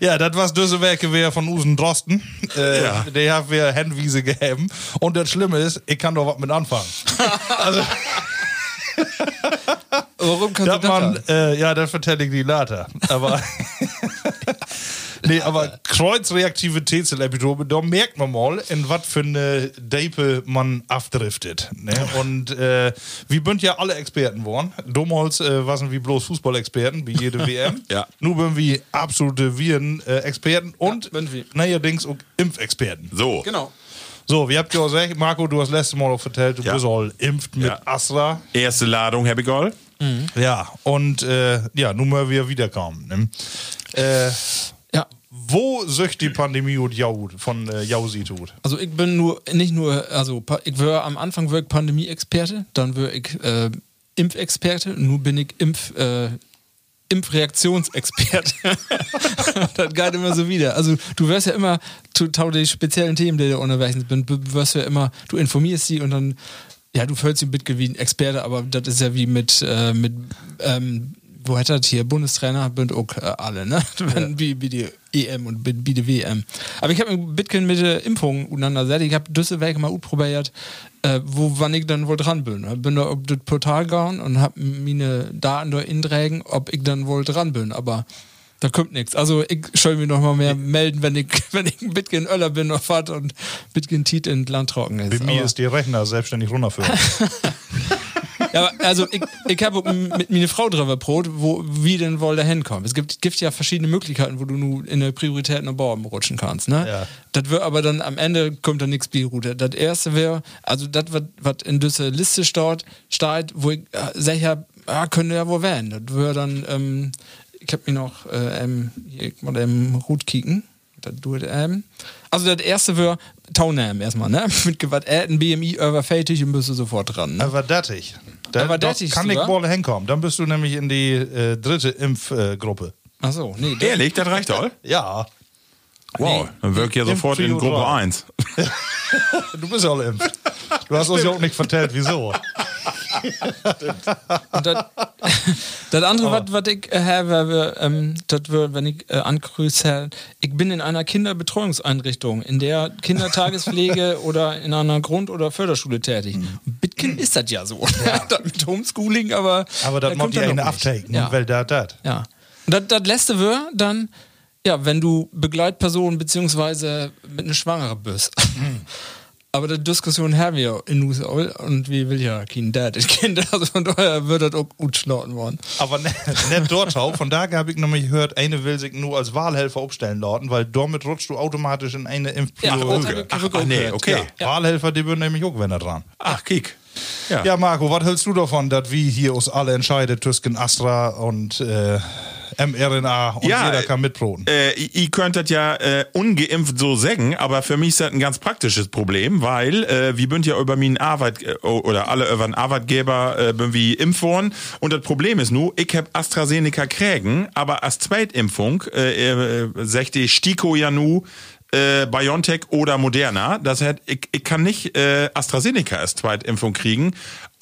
ja, das was diese Werke wäre von Usen Drosten. Äh, Ja. Der haben wir Handwiese gegeben. Und das Schlimme ist, ich kann doch was mit anfangen. [LAUGHS] also, Warum kannst du das man, man, äh, ja, das vertelle ich die later. Aber. Nee, aber kreuzreaktive T-Zell-Epitope, da merkt man mal, in was für eine Dape man abdriftet. Ne? Und äh, wir sind ja alle Experten geworden. Damals äh, waren wir bloß Fußballexperten, wie jede [LAUGHS] WM. Ja. Nun sind wir absolute Viren-Experten und wir. neuerdings auch Impfexperten. So. Genau. So, wie habt ihr auch gesagt, Marco, du hast letztes Mal auch vertellt, du Ja. bist all impft mit Ja. Astra. Erste Ladung, Happy Goal. Ja, und äh, ja, nun mal wir wiederkommen. Ne? Äh, Ja. Wo sücht die Pandemie und Jau von äh, Jausi tut? Also ich bin nur, nicht nur, also ich war am Anfang war Pandemie-Experte, dann war ich äh, Impfexperte, nun bin ich Impf, äh, Impfreaktionsexperte. [LAUGHS] das geht immer so wieder. Also du wirst ja immer zu tau die speziellen Themen, die du unterwegs bist, du wirst ja immer, du informierst sie und dann, ja, du fühlst sie bitte wie ein Experte, aber das ist ja wie mit, äh, mit ähm, wo hat das hier, Bundestrainer, sind auch äh, alle, ne? Wenn, [LAUGHS] wie, wie die EM und die WM. Aber ich habe mich Bitcoin mit der Impfung auseinandergesetzt. Ich habe Düsseldorf mal ausprobiert, äh, wo wann ich dann wohl dran bin. Ich bin da auf das Portal gegangen und habe meine Daten da inträgen, ob ich dann wohl dran bin. Aber da kommt nichts. Also ich soll mich noch mal mehr melden, wenn ich, [LAUGHS] wenn ich ein Bitcoin Öller bin noch fahrt und Bitcoin Tiet in Land trocken ist. Bei mir Aber- ist die Rechner selbstständig runterführen. [LAUGHS] ja, also ich, ich habe mit meiner Frau drüber Brot, wo wie denn wohl da hinkommen. Es gibt, gibt ja verschiedene Möglichkeiten, wo du nur in der Priorität nach Baum rutschen kannst. Ne? Ja. Das wird aber dann am Ende kommt da nichts bei Route. Das erste wäre, also das, was in dieser Liste steht, steht wo ich äh, sicher, ja, könnte ja wohl werden. Das wäre dann, ähm, ich habe mir noch äh, ähm, hier mal im Root kicken. Das tut, ähm. Also das erste wäre Taunam erstmal, ne? [LAUGHS] Mit gewalt ein BMI überfältig und bist du sofort dran. Ne? Aber dattig. Da, Aber dattig kann ich sogar? wohl hinkommen. Dann bist du nämlich in die äh, dritte Impfgruppe. Ach so, nee. das- Ehrlich, das reicht all? [LAUGHS] ja. Wow, dann wirkt ja sofort in Gruppe drei. 1. [LAUGHS] Du bist ja alle impft. Du hast uns ja auch nicht vertellt, wieso. [LAUGHS] Das, andere, was was ich äh, habe, wär, ähm, das wär, wenn ich äh, angrüße, ich bin in einer Kinderbetreuungseinrichtung, in der Kindertagespflege [LAUGHS] oder in einer Grund- oder Förderschule tätig. Bitkin ist das ja so. [LAUGHS] das mit Homeschooling, aber. Aber das da kommt ja noch nicht. abtaken. Ja. Weil da das. Ja. Und das, letzte wäre dann, ja, wenn du Begleitperson beziehungsweise mit einer Schwangere bist. Aber die Diskussion haben wir in USA und wie will ja kein Dad das Kind, [LAUGHS] also von daher wird das auch gut schlauten worden. Aber ne- nicht dort auch. Von da habe ich nämlich gehört, eine will sich nur als Wahlhelfer aufstellen lauten, weil damit rutscht du automatisch in eine Ja, Impfperiode. ich Ach, auch nee, okay. Ja, Wahlhelfer, die würden nämlich auch wenn er dran. Ach, kick. Ja. Ja, Marco, was hältst du davon, dass wir hier uns alle entscheiden zwischen Astra und äh, mRNA und Ja, jeder kann mitproten? Äh, ihr- ihr könnt das ja äh, ungeimpft so sagen, aber für mich ist das ein ganz praktisches Problem, weil äh, wir sind ja über meinen Arbeit äh, oder alle über einen Arbeitgeber äh, bin wie impft worden und das Problem ist nur, ich hab AstraZeneca kriegen, aber als Zweitimpfung äh, äh, sagt die Stiko ja nu äh, BioNTech oder Moderna. Das heißt, ich, ich kann nicht äh, AstraZeneca als Zweitimpfung kriegen.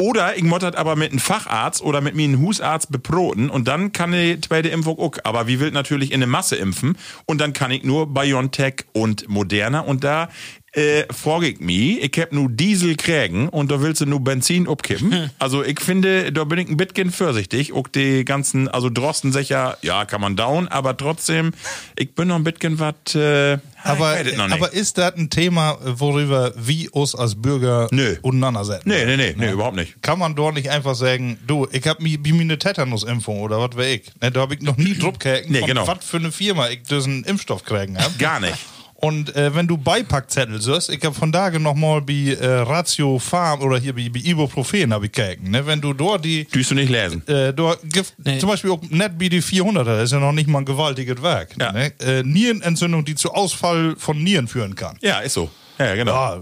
Oder ich das aber mit einem Facharzt oder mit mir einem Husarzt beproten und dann kann die zweite Impfung auch. Aber wie will natürlich in eine Masse impfen und dann kann ich nur BioNTech und Moderna und da äh, frage ich mich, ich hab nur Diesel kriegen und da willst du nur Benzin abkippen. Also ich finde, da bin ich ein bisschen vorsichtig. Auch die ganzen, also Drosten sicher, ja, kann man down, aber trotzdem, ich bin noch ein bisschen was, äh, aber, noch nicht. aber ist das ein Thema, worüber wir uns als Bürger Nö. auseinandersetzen? nee, nee, nee, nee, überhaupt nicht. Kann man dort nicht einfach sagen, du, ich hab mi, mir eine Tetanus-Impfung oder was wär ich? Ne, da hab ich noch nie [LAUGHS] Druck gekriegt, Nee, genau. was für eine Firma ich diesen Impfstoff kriegen hab. Gar nicht. Und äh, wenn du Beipackzettel siehst, ich hab von daher noch mal bei äh, Ratio Farm oder hier bei, bei Ibuprofen hab ich gekriegt, ne? Wenn du dort die Tust du nicht lesen. äh, dort gibt Nee. zum Beispiel auch net wie die 400er, das ist ja noch nicht mal ein gewaltiges Werk. Ja. Ne? Äh, Nierenentzündung, die zu Ausfall von Nieren führen kann. Ja, ist so. Ja, genau. Ja,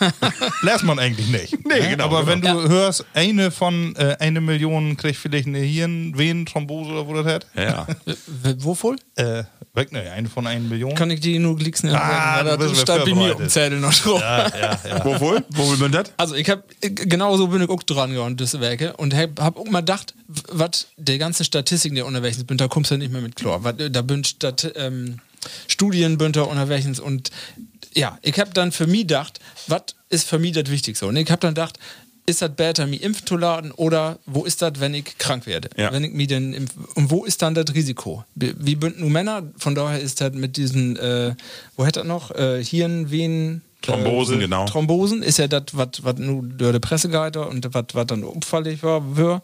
[LAUGHS] lässt man eigentlich nicht. Nee, ne? genau, Aber genau. wenn du hörst, eine von äh, eine Million kriegt vielleicht eine Hirnvenenthrombose oder wo das hat. Ja. [LAUGHS] Wovon? Äh, weg, ne, eine von einer Million. Kann ich die nur klicken? Ah, das steht bei mir vorbereitet. auf dem Zettel noch drauf. ja, ja, ja. Wovon? Wo will man das? Also ich hab genau so bin ich auch dran gegangen, das Werke und hab, hab auch mal gedacht, was der ganze Statistiken der unterwegs sind, da kommst du nicht mehr mit klar. Wat, da bin Stat, ähm, Studien bin da unterwegs und ja, ich hab dann für mich gedacht, was ist für mich das Wichtigste? Und ich hab dann gedacht, ist das besser, mich impfen zu laden oder wo ist das, wenn ich krank werde? Ja. Wenn ich mich denn impf und wo ist dann das Risiko? Wie bünden nur Männer? Von daher ist das mit diesen, äh, wo hätte das noch? Äh, Hirn, Venen, Thrombosen, äh, genau. Thrombosen ist ja das, was nur durch die Presse geht und was dann umfällig war.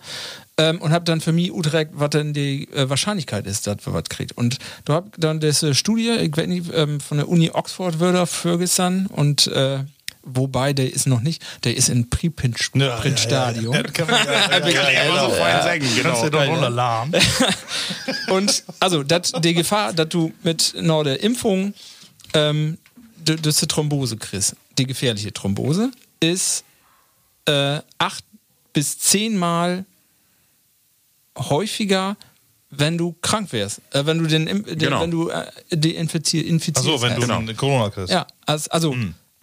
Ähm, und habe dann für mich utrecht, was denn die äh, Wahrscheinlichkeit ist, dass wir was kriegt. Und da hab dann diese Studie, ich weiß nicht, ähm, von der Uni Oxford würde Ferguson und äh, wobei der ist noch nicht, der ist in kann man ja, ja, [LAUGHS] ja, ja, so fein sagen, Kannst genau. du doch runterladen. [LAUGHS] Und also dat, die Gefahr, dass du mit no, der Impfung ähm, das die Thrombose kriegst, die gefährliche Thrombose, ist äh, acht bis zehnmal häufiger, wenn du krank wärst. Äh, wenn du den, den Genau. wenn du äh, die infizier, infizierst. Achso, wenn du eine Corona kriegst. Ja, also, also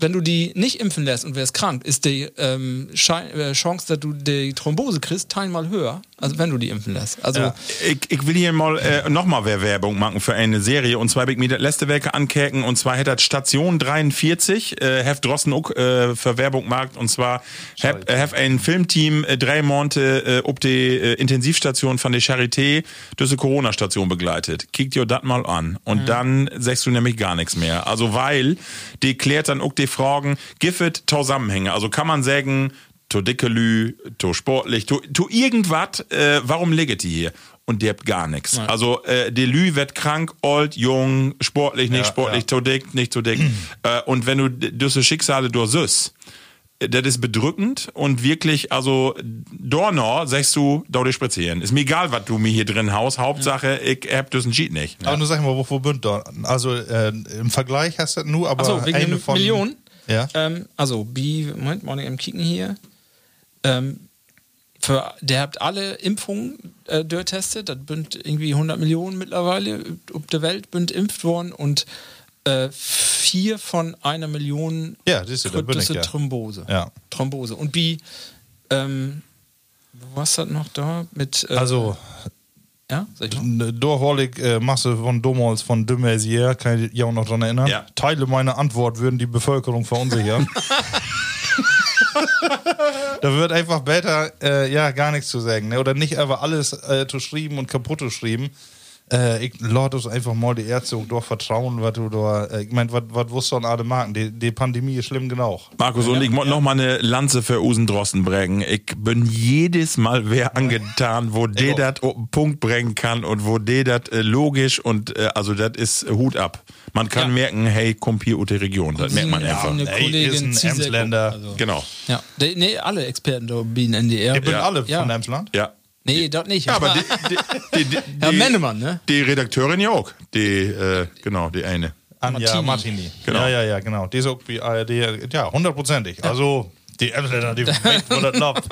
wenn du die nicht impfen lässt und wärst krank, ist die ähm, äh, Chance, dass du die Thrombose kriegst, teilmal höher, als wenn du die impfen lässt. Also Ja. Ich, ich will hier mal äh, nochmal Werbung machen für eine Serie und zwar will ich mir das letzte Werke ankerken und zwar hätte das Station 43 äh, Heft Drossen auch äh, für Werbung gemacht und zwar hab, äh, hab ein Filmteam äh, drei Monate äh, ob die äh, Intensivstation von der Charité diese Corona-Station begleitet. Kickt dir das mal an und dann sagst du nämlich gar nichts mehr. Also weil die klärt dann auch die Fragen, Giffet Zusammenhänge. Also kann man sagen, to dickelü, to sportlich, to, to irgendwas, äh, warum liegt die hier? Und die habt gar nichts. Also äh, der Lü wird krank, old, jung, sportlich, nicht Ja, sportlich, ja. to dick, nicht to dick. [CLEARS THROAT] äh, und wenn du diese Schicksale durchsüßt, äh, das ist bedrückend und wirklich, also Dornor, sagst du, da dich spazieren. Ist mir egal, was du mir hier drin haust. Hauptsache, ich hab diesen Cheat nicht. Aber nur sag mal, wo, wo bünd da? Also äh, im Vergleich hast du nur, aber Achso, wegen eine von Million. Ja. Ähm, also, B, Moment, mal im Kicken hier. Ähm, für, der habt alle Impfungen äh, durchtestet. Das sind irgendwie 100 Millionen mittlerweile auf der Welt sind impft worden und äh, vier von einer Million Ja, siehst du, da bin ich, ja. Thrombose. Ja. Thrombose. Und B, ähm, was hat noch da mit. Äh, Also, ja, sag ich eine Dorholig äh, Masse von Dummholz von de Maizière, kann ich ja auch noch dran erinnern. Ja. Teile meiner Antwort würden die Bevölkerung verunsichern. [LAUGHS] da wird einfach besser, äh, ja, gar nichts zu sagen. Ne? Oder nicht einfach alles äh, zu schreiben und kaputt zu schreiben. Äh, ich lade uns einfach mal die Ärzte auch doch vertrauen, was du da, äh, ich meine, was wusstest du an alle Marken? Die, die Pandemie ist schlimm genug. Markus, und ich muss noch mal eine Lanze für Usen Drosten bringen. Ich bin jedes Mal wer angetan, wo der das auf den Punkt bringen kann und wo der das äh, logisch und äh, also das ist Hut ab. Man kann Ja. merken, hey, kommt hier der Region. Das merkt man Ja, einfach. eine Ey, Kollegin ist ein Zizek- Emsländer. Also, Genau. ja, die, nee, alle Experten da bieten NDR. Ihr bin Ja. alle Ja. von Emsland? Ja. Nee, dort nicht. Ja, aber [LAUGHS] die, die, die, die, Herr Mennemann, ne? die Redakteurin ja auch. Die, äh, genau, die eine. Anja Martini. Martini. Genau. Ja, ja, ja, genau. Die ist auch wie ARD, ja, hundertprozentig. Also, die Emsländer, die weit, wo das läuft.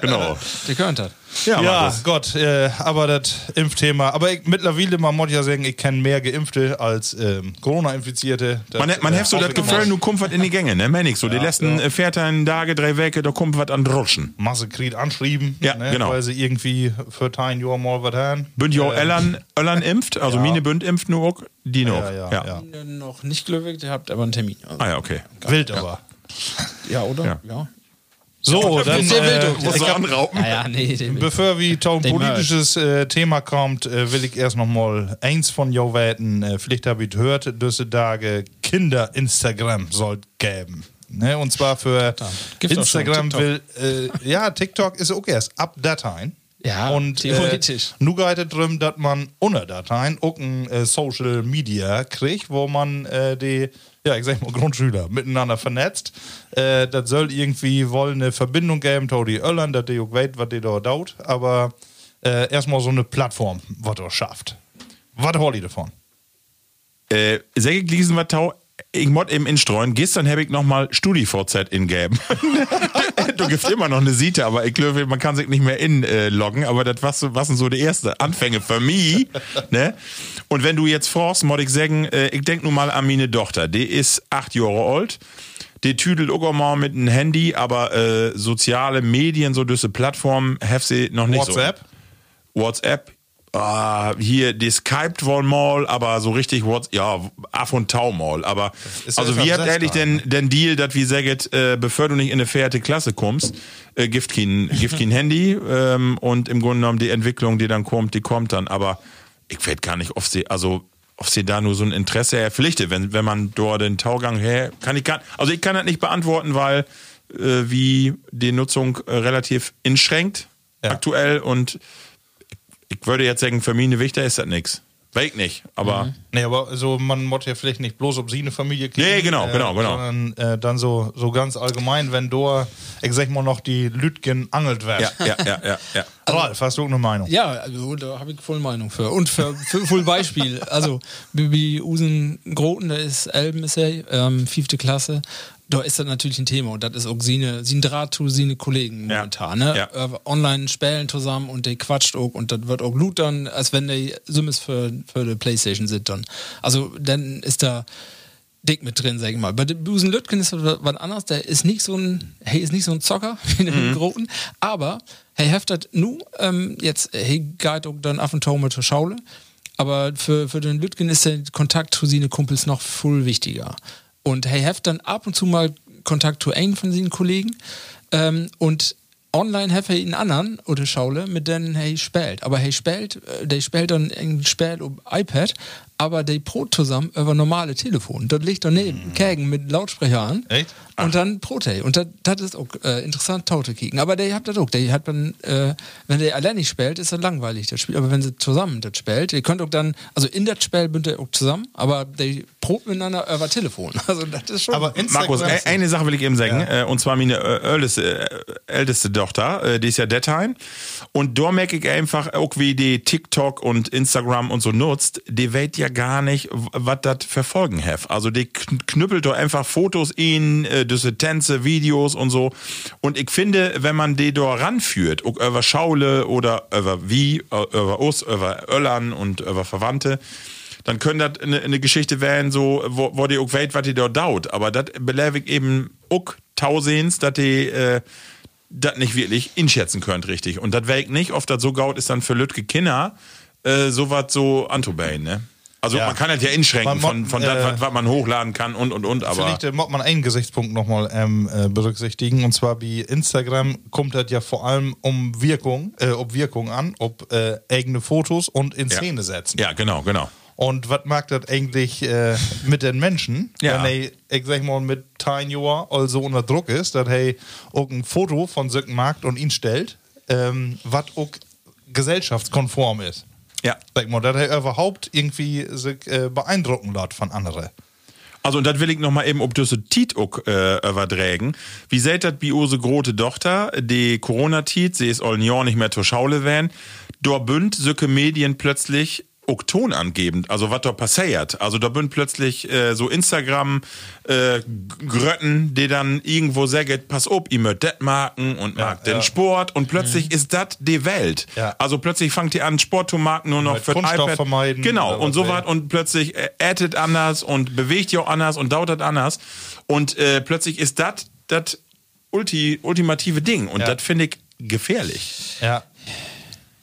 Genau. Der gehört hat. Ja, Ja. Gott, äh, aber das Impfthema. Aber ich, mittlerweile, man muss ja sagen, ich kenne mehr Geimpfte als ähm, Corona-Infizierte. Das, Man, man äh, hat so das Gefühl, du kommt was in die Gänge, ne? Menn ich so. die letzten äh, 14 Tage, drei Wochen, da kommt was an Rutschen. Masse Krieg anschrieben, Ja, ne, genau. weil sie irgendwie für ein Jahr mal was haben. Bünd ja auch Äh, Ellern, Ellern impft, also Ja. meine Bünd impft nur auch, die noch. Ja, ja, ja. Noch nicht glücklich, ihr habt aber einen Termin. Also, Ah ja, okay. Wild aber. Ja, oder? Ja. ja. So, dann, sehr wild, äh, ich hab, anrauben. Ja, nee, Bevor wir zu ein Den politisches äh, Thema kommt, äh, will ich erst noch mal eins von jou weten. Äh, vielleicht habe ich gehört, diese Tage Kinder-Instagram soll geben. Ne? Und zwar für Instagram will, äh, ja, TikTok ist auch erst ab Dateien. Ja, und theoretisch. Äh, nu geht es darum, dass man unter Dateien auch ein äh, Social Media kriegt, wo man äh, die, ja, ich sag mal, Grundschüler miteinander vernetzt. Äh, das soll irgendwie wohl eine Verbindung geben, to die Öllern, dass die auch was die da dauert. Aber äh, erstmal so eine Plattform, was er schafft. Was holt ihr davon? Äh, lesen was tau, ich mod eben instreuen. Gestern habe ich nochmal StudiVZ ingeben. [LAUGHS] du gibst immer noch eine Siete, aber ich glaube, man kann sich nicht mehr inloggen, aber das was, so- was sind so die ersten Anfänge für mich. [LAUGHS] ne? Und wenn du jetzt fragst, mod ich sagen, äh, ich denk nur mal an meine Tochter, die ist acht Jahre alt. Die tüdelt auch mal mit einem Handy, aber äh, soziale Medien, so diese Plattformen, have sie noch nicht WhatsApp? so. WhatsApp. Ah, hier, die Skyped wohl mal, aber so richtig WhatsApp, ja, af und tau mal. Aber, also wie habt versetzt ehrlich den, den Deal, dass wie sagt, äh, bevor du nicht in eine vierte Klasse kommst, äh, gibt kein, [LAUGHS] gibt kein Handy, ähm, und im Grunde genommen die Entwicklung, die dann kommt, die kommt dann. Aber ich weiß gar nicht, ob sie, also, ob sie da nur so ein Interesse erpflichtet, wenn, wenn man dort den Taugang her, kann ich gar, also ich kann das nicht beantworten, weil, äh, wie die Nutzung äh, relativ inschränkt, Ja. aktuell und ich würde jetzt sagen, für mich eine Wichter ist das nix. Weg nicht, aber. Mhm. Nee, aber so, man muss ja vielleicht nicht bloß ob sie eine Familie kriegen. Nee, genau, genau, genau. Sondern äh, dann so, so ganz allgemein, wenn da, ich sag mal noch, die Lütgen angelt werden. Ja, ja, ja, ja, ja. [LAUGHS] Ralf, hast du eine Meinung? Ja, also da habe ich voll Meinung für. Und für, für voll Beispiel. Also, wie Usen Groten, der ist Elben, ist er, ähm, fünfte Klasse. Da ist das natürlich ein Thema und das ist auch seine, sein Draht zu seine Kollegen Ja. momentan. Ne? Ja. Äh, online spielen zusammen und die quatscht auch und das wird auch gut dann, als wenn die Summes für, für die Playstation sind dann. Also, dann ist da dick mit drin, sag ich mal. Bei dem Busen Lütgen ist was anderes. Der ist nicht so ein, hey, ist nicht so ein Zocker [LAUGHS] wie den Groten, aber hey, heftet nu ähm, jetzt, hey, geht auch dann auf und zu mit zur Schaule. Aber für, für den Lütgen ist der Kontakt zu seinen Kumpels noch viel wichtiger. Und hey, heft dann ab und zu mal Kontakt zu einem von seinen Kollegen. Ähm, und online have er einen anderen oder Schaule, mit denen hey spielt. Aber hey spielt, äh, der spielt dann ein Spiel auf iPad, aber der Brot zusammen über normale Telefon. Dort liegt daneben Kägen mit Lautsprecher an. Echt? Und dann Prote. Und das ist auch äh, interessant, Taute kicken. Aber der hat das auch. Der hat dann, äh, wenn der allein nicht spielt, ist das langweilig, das Spiel. Aber wenn sie zusammen das spielt, ihr könnt auch dann, also in das Spiel bünd ihr auch zusammen, aber der probt miteinander über Telefon. [LAUGHS] Also das ist schon. Aber Instagram. Markus, e- eine Sache will ich eben sagen, äh, und zwar meine äh, älteste, äh, älteste Tochter, die ist ja Deadtime. Und da merke ich einfach, auch wie die TikTok und Instagram und so nutzt, die weiß ja gar nicht, was das für Folgen hat. Also die kn- knüppelt doch einfach Fotos in, diese Tänze, Videos und so. Und ich finde, wenn man die da ranführt, auch über Schaule oder über wie, über uns, über Öllern und über Verwandte, dann können das eine, eine Geschichte werden, so, wo, wo die auch weit, was die dort dauert. Aber das belebe ich eben auch tausends, dass die äh, das nicht wirklich inschätzen könnt, richtig. Und das wäre ich nicht, oft das so gaut ist dann für Lütke Kinder äh, sowas so anzubauen, ne? Also Ja. man kann das ja inschränken von, von das, äh, was, was man hochladen kann und und und, aber. Vielleicht äh, muss man einen Gesichtspunkt nochmal ähm, äh, berücksichtigen. Und zwar bei Instagram kommt das ja vor allem um Wirkung, äh, ob Wirkung an, ob äh, eigene Fotos und in Ja. Szene setzen. Ja, genau, genau. Und was mag das eigentlich äh, mit den Menschen, Ja. wenn er, ich sag mal, mit 10 Jahren also unter Druck ist, dass er auch ein Foto von Söcken macht und ihn stellt, ähm, was auch gesellschaftskonform ist. Ja. Sag mal, dass er überhaupt irgendwie sich äh, beeindrucken lässt von anderen. Also, und das will ich noch mal eben ob diese Tit auch, äh, übertragen. Wie seht bei unsere große Tochter, die Corona-Tit, sie ist all Jahr nicht mehr zur Schaule werden, da bünd solche Medien plötzlich auch Ton angebend, also was da passiert. Also da bünd plötzlich äh, so Instagram äh, Grötten, die dann irgendwo sagen, pass auf, ihr mögt das marken und mag den ja. Sport und plötzlich ist das die Welt. Ja. Also plötzlich fangt ihr an, Sport zu marken, nur noch für iPad. vermeiden Genau, und so was und plötzlich äh, addet anders und bewegt ihr auch anders und dauert anders und äh, plötzlich ist das das ulti, ultimative Ding und Ja. das finde ich gefährlich. Ja.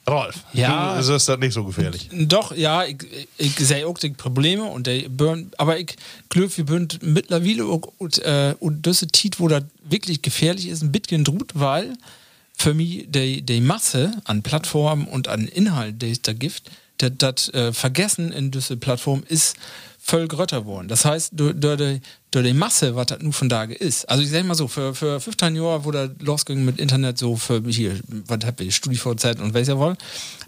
Rolf, Ja. du ist das nicht so gefährlich. Doch, ja, ich, ich sehe auch die Probleme und die burn, aber ich glaube, wir bünd mittlerweile auch, und, äh, und das Tit, wo das wirklich gefährlich ist, ein bisschen drut, weil für mich die, die Masse an Plattformen und an Inhalt, die es da gibt, das, das äh, Vergessen in dieser Plattform ist voll grötter worden. Das heißt, durch, die, durch die Masse, was das nun von da ist. Also ich sag mal so, für, für 15 Jahre, wo das losging mit Internet, so für hier, was hab ich, StudiVZ und weiß ja wohl,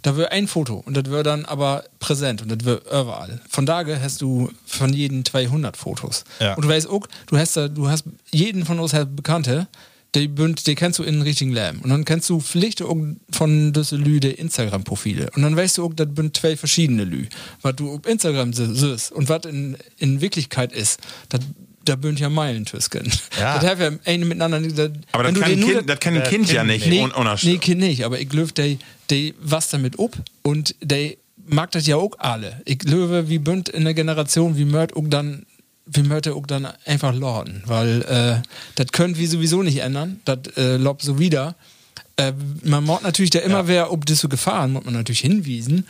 da wird ein Foto und das wird dann aber präsent und das wird überall. Von da hast du von jedem 200 Fotos. Ja. Und du weißt auch, du hast, da, du hast jeden von uns hat Bekannte, die, bünd, die kennst du in den richtigen Lärm. Und dann kennst du vielleicht auch von diesen Lü die Instagram-Profile. Und dann weißt du auch, das sind zwei verschiedene Lü. Was du auf Instagram siehst und was in, in Wirklichkeit ist, das da bünd ja Meilen tüsken. Ja. Das haben wir eine miteinander. Das, Aber das kann, ein nur- kind, das kann ein äh, Kind ja Kind nicht. nicht. un- Nee, Kind nicht, aber ich glaube, der der was damit ob und der mag das ja auch alle. Ich glaube, wie bünd in der Generation, wie mört auch dann, wie mört er auch dann einfach lorden, weil äh, das können wir sowieso nicht ändern, das äh, lobt so wieder. Äh, man mag natürlich da immer wer, ob das so Gefahren, muss man natürlich hinwiesen.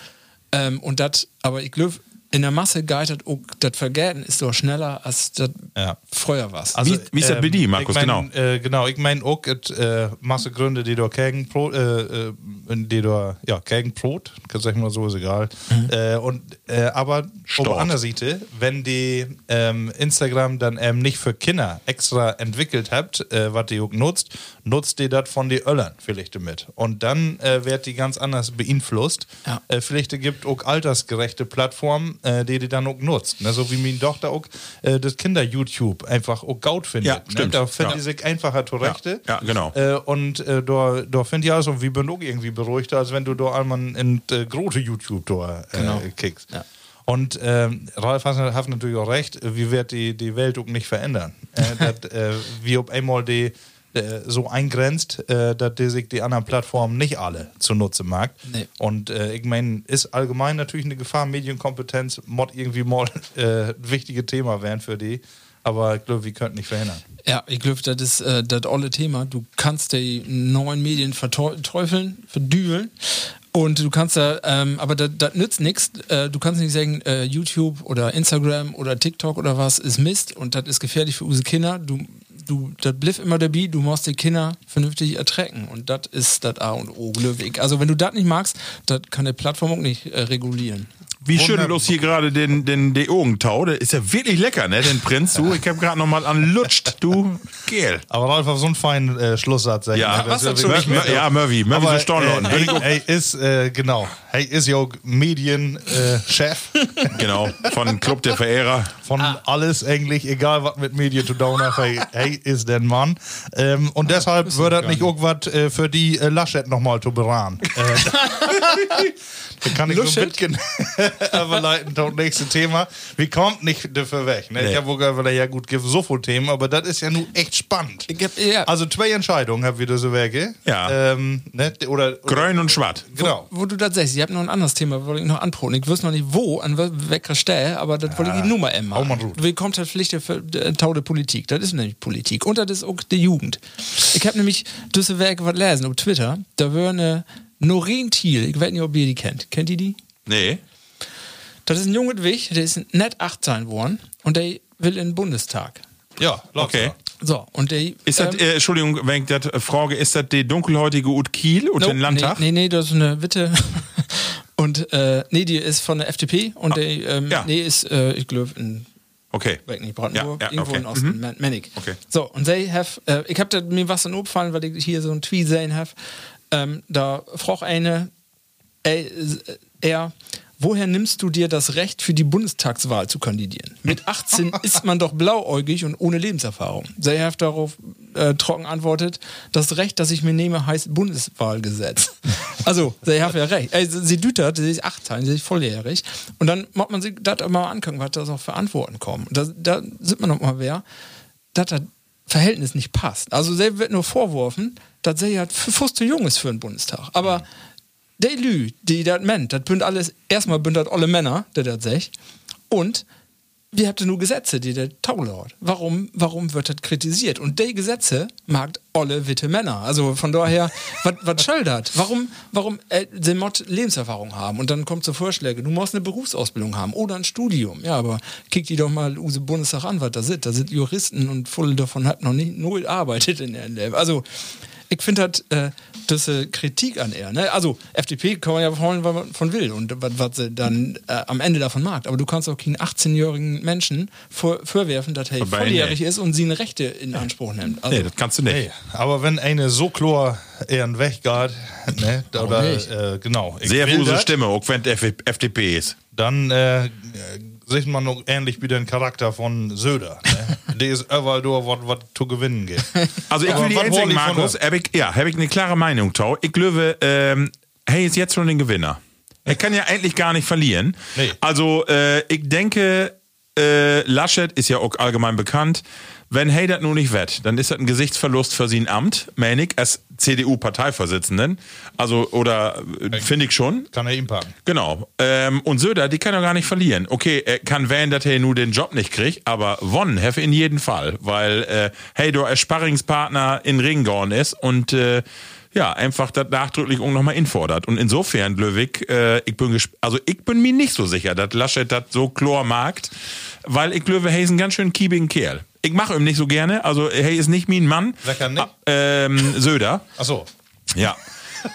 Ähm, und das, aber ich glaube, in der Masse geitert auch das Vergelten ist doch schneller als das Ja. früher was. Wie- wie ist das bei dir, Markus? ich mein, Äh, genau, ich meine auch, et, äh, Masse Gründe, die da gegen Brot, äh, äh, die da, ja, gegen Brot, kann ich mal so, ist egal. Äh, und, äh, aber auf der anderen Seite, wenn die ähm, Instagram dann ähm, nicht für Kinder extra entwickelt habt, äh, was die auch nutzt, nutzt die das von die Öllern vielleicht mit. Und dann äh, wird die ganz anders beeinflusst. Ja. Äh, vielleicht gibt auch altersgerechte Plattformen, äh, die die dann auch nutzt. Ne? So wie meine Tochter auch äh, das Kinder-YouTube einfach auch gaut findet. Ja, ne? stimmt. Da findet Ja. sich einfacher zurechte. Ja, ja, genau. Äh, und äh, da, da finde ich also, wie bin auch irgendwie beruhigter, als wenn du da einmal in äh, große YouTube da äh, Genau. kickst. Ja. Und ähm, Ralf hat, hat natürlich auch recht, wie wird die, die Welt auch nicht verändern. Äh, [LAUGHS] dat, äh, wie ob einmal die so eingrenzt, äh, dass die sich die anderen Plattformen nicht alle zunutze mag. Nee. Und äh, ich meine, ist allgemein natürlich eine Gefahr, Medienkompetenz, Mod irgendwie mal [LAUGHS] äh, ein wichtiges Thema werden für die. Aber ich glaube, wir könnten nicht verhindern. Ja, ich glaube, das ist äh, das olle Thema. Du kannst die neuen Medien verteufeln, verdübeln. Und du kannst da, ähm, aber das das nützt nichts. Äh, du kannst nicht sagen, äh, YouTube oder Instagram oder TikTok oder was ist Mist und das ist gefährlich für unsere Kinder. Du, du, das bliff immer dabei, du musst die Kinder vernünftig ertrecken. Und das ist das A und O, Glückweg. Also wenn du das nicht magst, das kann die Plattform auch nicht äh, regulieren. Wie schön los hier gerade den, den, den Augentau. Der ist ja wirklich lecker, ne? Den Prinz, du. Ich habe gerade noch mal anlutscht, du. Geil. Aber Ralf, auf so einen feinen äh, Schlusssatz. Ja, was dazu? wirklich- Mur- ja, Murphy, Murphy Aber, so äh, hey, hey, ist, äh, genau. Hey, ist ja Medienchef Genau, von Club der Verehrer. von alles eigentlich, egal was mit Medien zu tun hat. Hey, hey, ist der Mann. Ähm, und deshalb wird das nicht irgendwas äh, für die äh, Laschet nochmal zu beraten. [LAUGHS] [LAUGHS] Da kann ich so ein Laschet? bisschen überleiten zum nächsten Thema. Wie kommt nicht dafür weg? Ne? Nee. Ich habe wohl gesagt, ja gut, gibt so viele Themen, aber das ist ja nun echt spannend. Hab, ja, Also zwei Entscheidungen haben wir da so Wege. Ja. Ähm, ne? Oder, oder Grün und Schwatt. genau. wo du das sagst, ich habe noch ein anderes Thema, wollte ich noch anproben. Ich wüsste noch nicht wo, an wel- welcher Stelle, aber das wollte ich die Nummer immer. hau mal gut. Wie kommt das Pflicht für Tau der Politik? Das ist nämlich Politik. Und das ist auch die Jugend. Ich habe nämlich diese Werke was lesen auf Twitter. Da wäre eine Noreen Thiel, ich weiß nicht, ob ihr die kennt. Kennt ihr die? Nee. Das ist ein junger Wich, der ist net 18 geworden und der will in den Bundestag. Ja, läuft Okay. So, und der. Ist das, ähm, äh, Entschuldigung, wenn ich das frage, ist das die dunkelhäutige Ut Kiel und Nope, den Landtag? Nee, nee, nee, das ist eine Witte. [LAUGHS] und äh, nee, die ist von der FDP und der ähm, ja. nee, ist, äh, ich glaube, in Okay. weiß nicht, Brandenburg, Ja, ja, irgendwo okay. in Osten, mhm. Mennig. Okay. So, und they have, äh, ich habe mir was in aufgefallen, weil ich hier so ein Tweet sehen habe. Ähm, da fragt eine, äh, er, woher nimmst du dir das Recht für die Bundestagswahl zu kandidieren? Mit 18 [LAUGHS] ist man doch blauäugig und ohne Lebenserfahrung. They have darauf äh, trocken antwortet, das Recht, das ich mir nehme, heißt Bundeswahlgesetz. [LAUGHS] also, they have ja recht. Ey, sie dütert, sie ist 18, sie ist volljährig. Und dann muss man sich das immer angucken, was da so für Antworten kommen. Das, da sieht man noch mal wer, dass das Verhältnis nicht passt. Also, sie wird nur vorworfen, dass sie ja jung ist für den Bundestag. Aber die Lü, die das meint, das bünd alles, erstmal bünd das alle Männer, der das sagt. Und wir habt nur Gesetze, die der Taulaut. Warum, warum wird das kritisiert? Und die Gesetze mag alle witte Männer. Also von daher, was soll das? Warum, warum äh, sie Mod Lebenserfahrung haben? Und dann kommt zu Vorschläge, du musst eine Berufsausbildung haben oder ein Studium. Ja, aber kick die doch mal use Bundestag an, was da sind. Da sind Juristen und voll davon hat noch nicht null arbeitet in der Leben. Also ich finde das, äh, das äh, Kritik an er. Ne? Also FDP kann man ja wollen, was man von will und was, was sie dann äh, am Ende davon mag. Aber du kannst auch keinen 18-jährigen Menschen vor, vorwerfen, dass er volljährig nee. ist und sie eine Rechte in Anspruch nimmt. Also, Nee, das kannst du nicht. Hey, aber wenn eine so klar ihren Weg geht, ne, da- oder, äh, genau, ich Sehr gute Stimme, auch wenn es FDP ist. dann äh, sieht man noch ähnlich wie den Charakter von Söder. Ne? [LAUGHS] Ist überall da, was zu gewinnen geht. [LAUGHS] Also ich will die was eins sagen, Markus, hab ich, ja, habe ich eine klare Meinung, Tau. Ich glaube, ähm, hey, ist jetzt schon den Gewinner. Er kann ja eigentlich gar nicht verlieren. Nee. Also äh, ich denke, äh, Laschet ist ja auch allgemein bekannt. Wenn hey das nun nicht wett, dann ist das ein Gesichtsverlust für sein Amt, meine ich, als CDU-Parteivorsitzenden. Also, oder äh, finde ich schon. Kann er ihm packen. Genau. Ähm, und Söder, die kann er gar nicht verlieren. Okay, er kann wählen, dass er nur den Job nicht kriegt, aber wonnen heffe in jeden Fall, weil äh, hey, du als Sparringspartner in Ring gegangen ist und äh, ja, einfach das nachdrücklich auch nochmal infordert. Und insofern, Löwig, äh, ich bin gesp- also ich bin mir nicht so sicher, dass Laschet das so chlor mag, weil ich glaube, hey ist ein ganz schön kiebigen Kerl. Ich mache ihm nicht so gerne, also hey ist nicht mein Mann. Wecker nicht? Ah, ähm, Söder. Achso. Ja.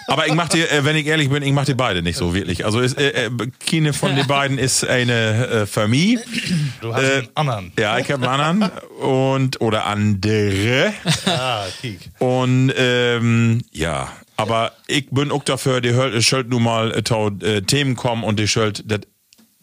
Aber ich mach dir, äh, wenn ich ehrlich bin, ich mach die beide nicht so wirklich. Also ist, äh, äh, keine von den beiden ist eine äh, Familie. Du hast Äh, einen anderen. Ja, ich habe einen anderen und oder andere. Ah, kiek. Und ähm, ja, aber ich bin auch dafür, die schuld nun mal äh, äh, Themen kommen und die schuld das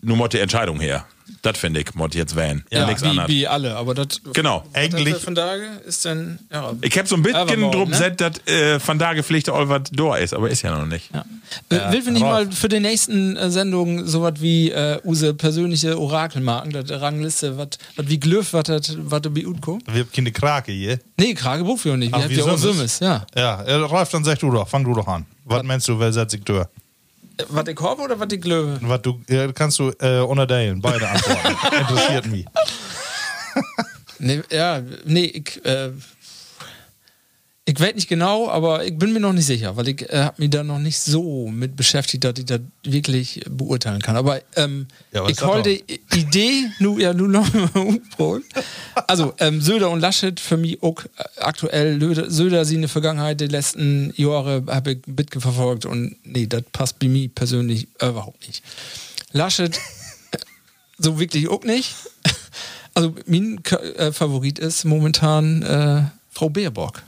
nun mal die Entscheidung her. Das finde ich, mod jetzt wählen. Ja, Nichts wie, anderes. wie alle, aber das. Genau. Eigentlich- Von daher ist dann. Ja, Ich habe so ein bisschen drum ne? dass äh, Van da gepflegte Olvert da ist, aber ist ja noch nicht. Ja. Äh, Will wir nicht mal für die nächsten äh, Sendungen sowas wie äh, use persönliche Orakelmarken, das Rangliste, was wie Glöf, was das was bei Utko? Wir haben keine Krake hier. Nee, Kragebuch für nicht. Wir haben wie ja auch Sümmes? Sümmes, ja. Ja, äh, Ralf, dann sag du doch, fang du doch an. Was meinst du, wer setzt sich durch? Was ich habe oder was ich Glöwe? Was du, äh, kannst du äh, unterteilen, beide [LAUGHS] antworten. Interessiert mich. Nee, ja, nee, ich, äh, ich weiß nicht genau, aber ich bin mir noch nicht sicher, weil ich äh, habe mich da noch nicht so mit beschäftigt, dass ich das wirklich beurteilen kann. Aber ähm, Ja, ich halte die Idee, nu, ja, nu noch mal [LAUGHS] umbrot. Also ähm, Söder und Laschet für mich auch äh, aktuell. Söder, Söder sie in der Vergangenheit, die letzten Jahre habe ich Bitke verfolgt und nee, das passt bei mir persönlich überhaupt nicht. Laschet äh, so wirklich auch nicht. Also mein äh, Favorit ist momentan äh, Frau Baerbock.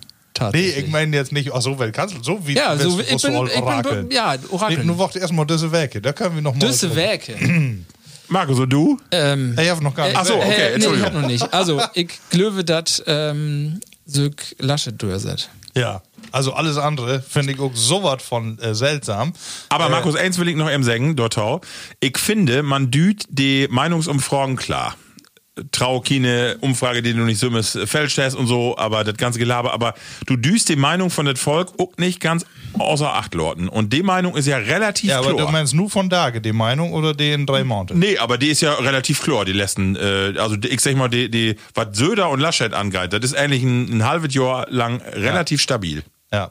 Nee, ich meine jetzt nicht, ach so, weil kannst du, so wie ja, so, ich du bin, all ich bin, ja, Nee, Orakel. nur warte erstmal diese Werke, da können wir noch mal. Düsse Werke. [CLEARS THROAT] Marco, so du? ähm, Ich hab noch gar nicht. Ach so, okay, äh, nee, ich Entschuldigung. hab noch nicht. Also, ich glaube, dass ähm, Söck Laschet durchsetzt. Ja, also alles andere finde ich auch sowas von äh, seltsam. Aber Markus, eins will ich noch eben sagen, Dottau. Ich finde, man düht die Meinungsumfragen klar. Trau keine Umfrage, die du nicht so fälschst und so, aber das ganze Gelaber, aber du düst die Meinung von das Volk auch nicht ganz außer Acht lorten. Und die Meinung ist ja relativ Ja, aber klar. du meinst nur von Tage die Meinung oder die in drei Monaten? Nee, aber die ist ja relativ klar, die letzten, äh, also ich sag mal, die, die, was Söder und Laschet angeht, das ist eigentlich ein, ein halbes Jahr lang relativ stabil. Ja.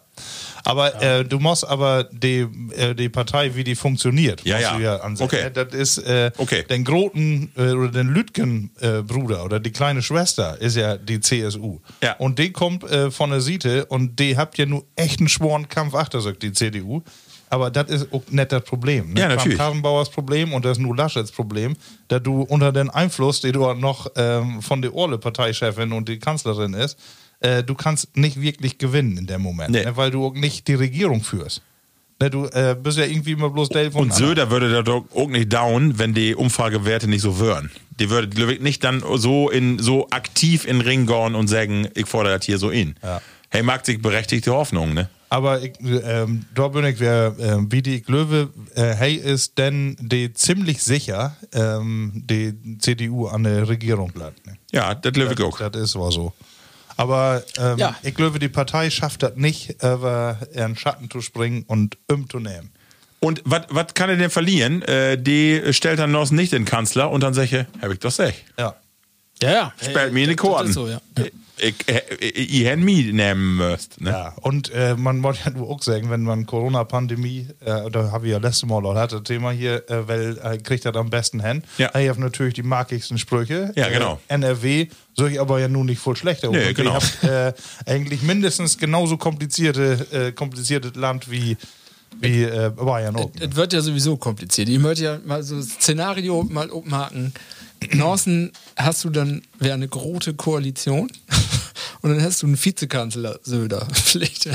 Aber Äh, du musst aber die, äh, die Partei, wie die funktioniert, Ja, musst ja. du ja ansehen. Okay. Das ist äh, Okay. den Groten äh, oder den Lütgen-Bruder äh, oder die kleine Schwester ist ja die CSU. Ja. Und die kommt äh, von der Seite und die habt ja nur echt einen schworen Kampf achter, sagt die CDU. Aber das ist auch nicht das Problem. Ne? Ja, natürlich. Karrenbauers Problem und das ist nur Laschets Problem, da du unter den Einfluss, den du noch ähm, von der Orle-Parteichefin und die Kanzlerin ist, äh, du kannst nicht wirklich gewinnen in dem Moment, Nee. ne? weil du nicht die Regierung führst. Ne? Du äh, bist ja irgendwie immer bloß Dale von Und Söder würde da doch auch nicht down, wenn die Umfragewerte nicht so wären. Die würde nicht dann so in so aktiv in den Ring gehen und sagen, ich fordere das hier so in. Ja. Hey, mag sich berechtigte Hoffnung, ne? Aber ich, ähm, da bin ich, wer, äh, wie die Glöwe, äh, hey ist denn die ziemlich sicher ähm, die CDU an der Regierung bleibt. Ne? Ja, das glaube ich auch. Das ist war so. Aber ähm, Ja. ich glaube, die Partei schafft das nicht, über ihren Schatten zu springen und um zu nehmen. Und was kann er denn verlieren? Äh, die stellt dann noch nicht den Kanzler und dann sage ich, hab ich doch sech. Ja. Ja, ja. Sperrt mir in die Korten. so, ja. Ich, äh, ich, ich hätte mich nehmen müsst. Ne? Ja, und äh, man muss ja nur auch sagen, wenn man Corona-Pandemie, äh, da habe ich ja letztes Mal auch das Thema hier, äh, weil äh, kriegt er am besten hin. Ja. Er hat natürlich die markigsten Sprüche. Ja, genau. Äh, NRW soll ich aber ja nun nicht voll schlechter. Nee, Und genau. Ihr habt äh, eigentlich mindestens genauso komplizierte, äh, kompliziertes Land wie, wie äh, Bayern auch. Es wird ja sowieso kompliziert. Ich möchte ja mal so ein Szenario mal umhaken. Norsen hast du dann wäre eine große Koalition [LAUGHS] und dann hast du einen Vizekanzler Söder. [LAUGHS] Vielleicht.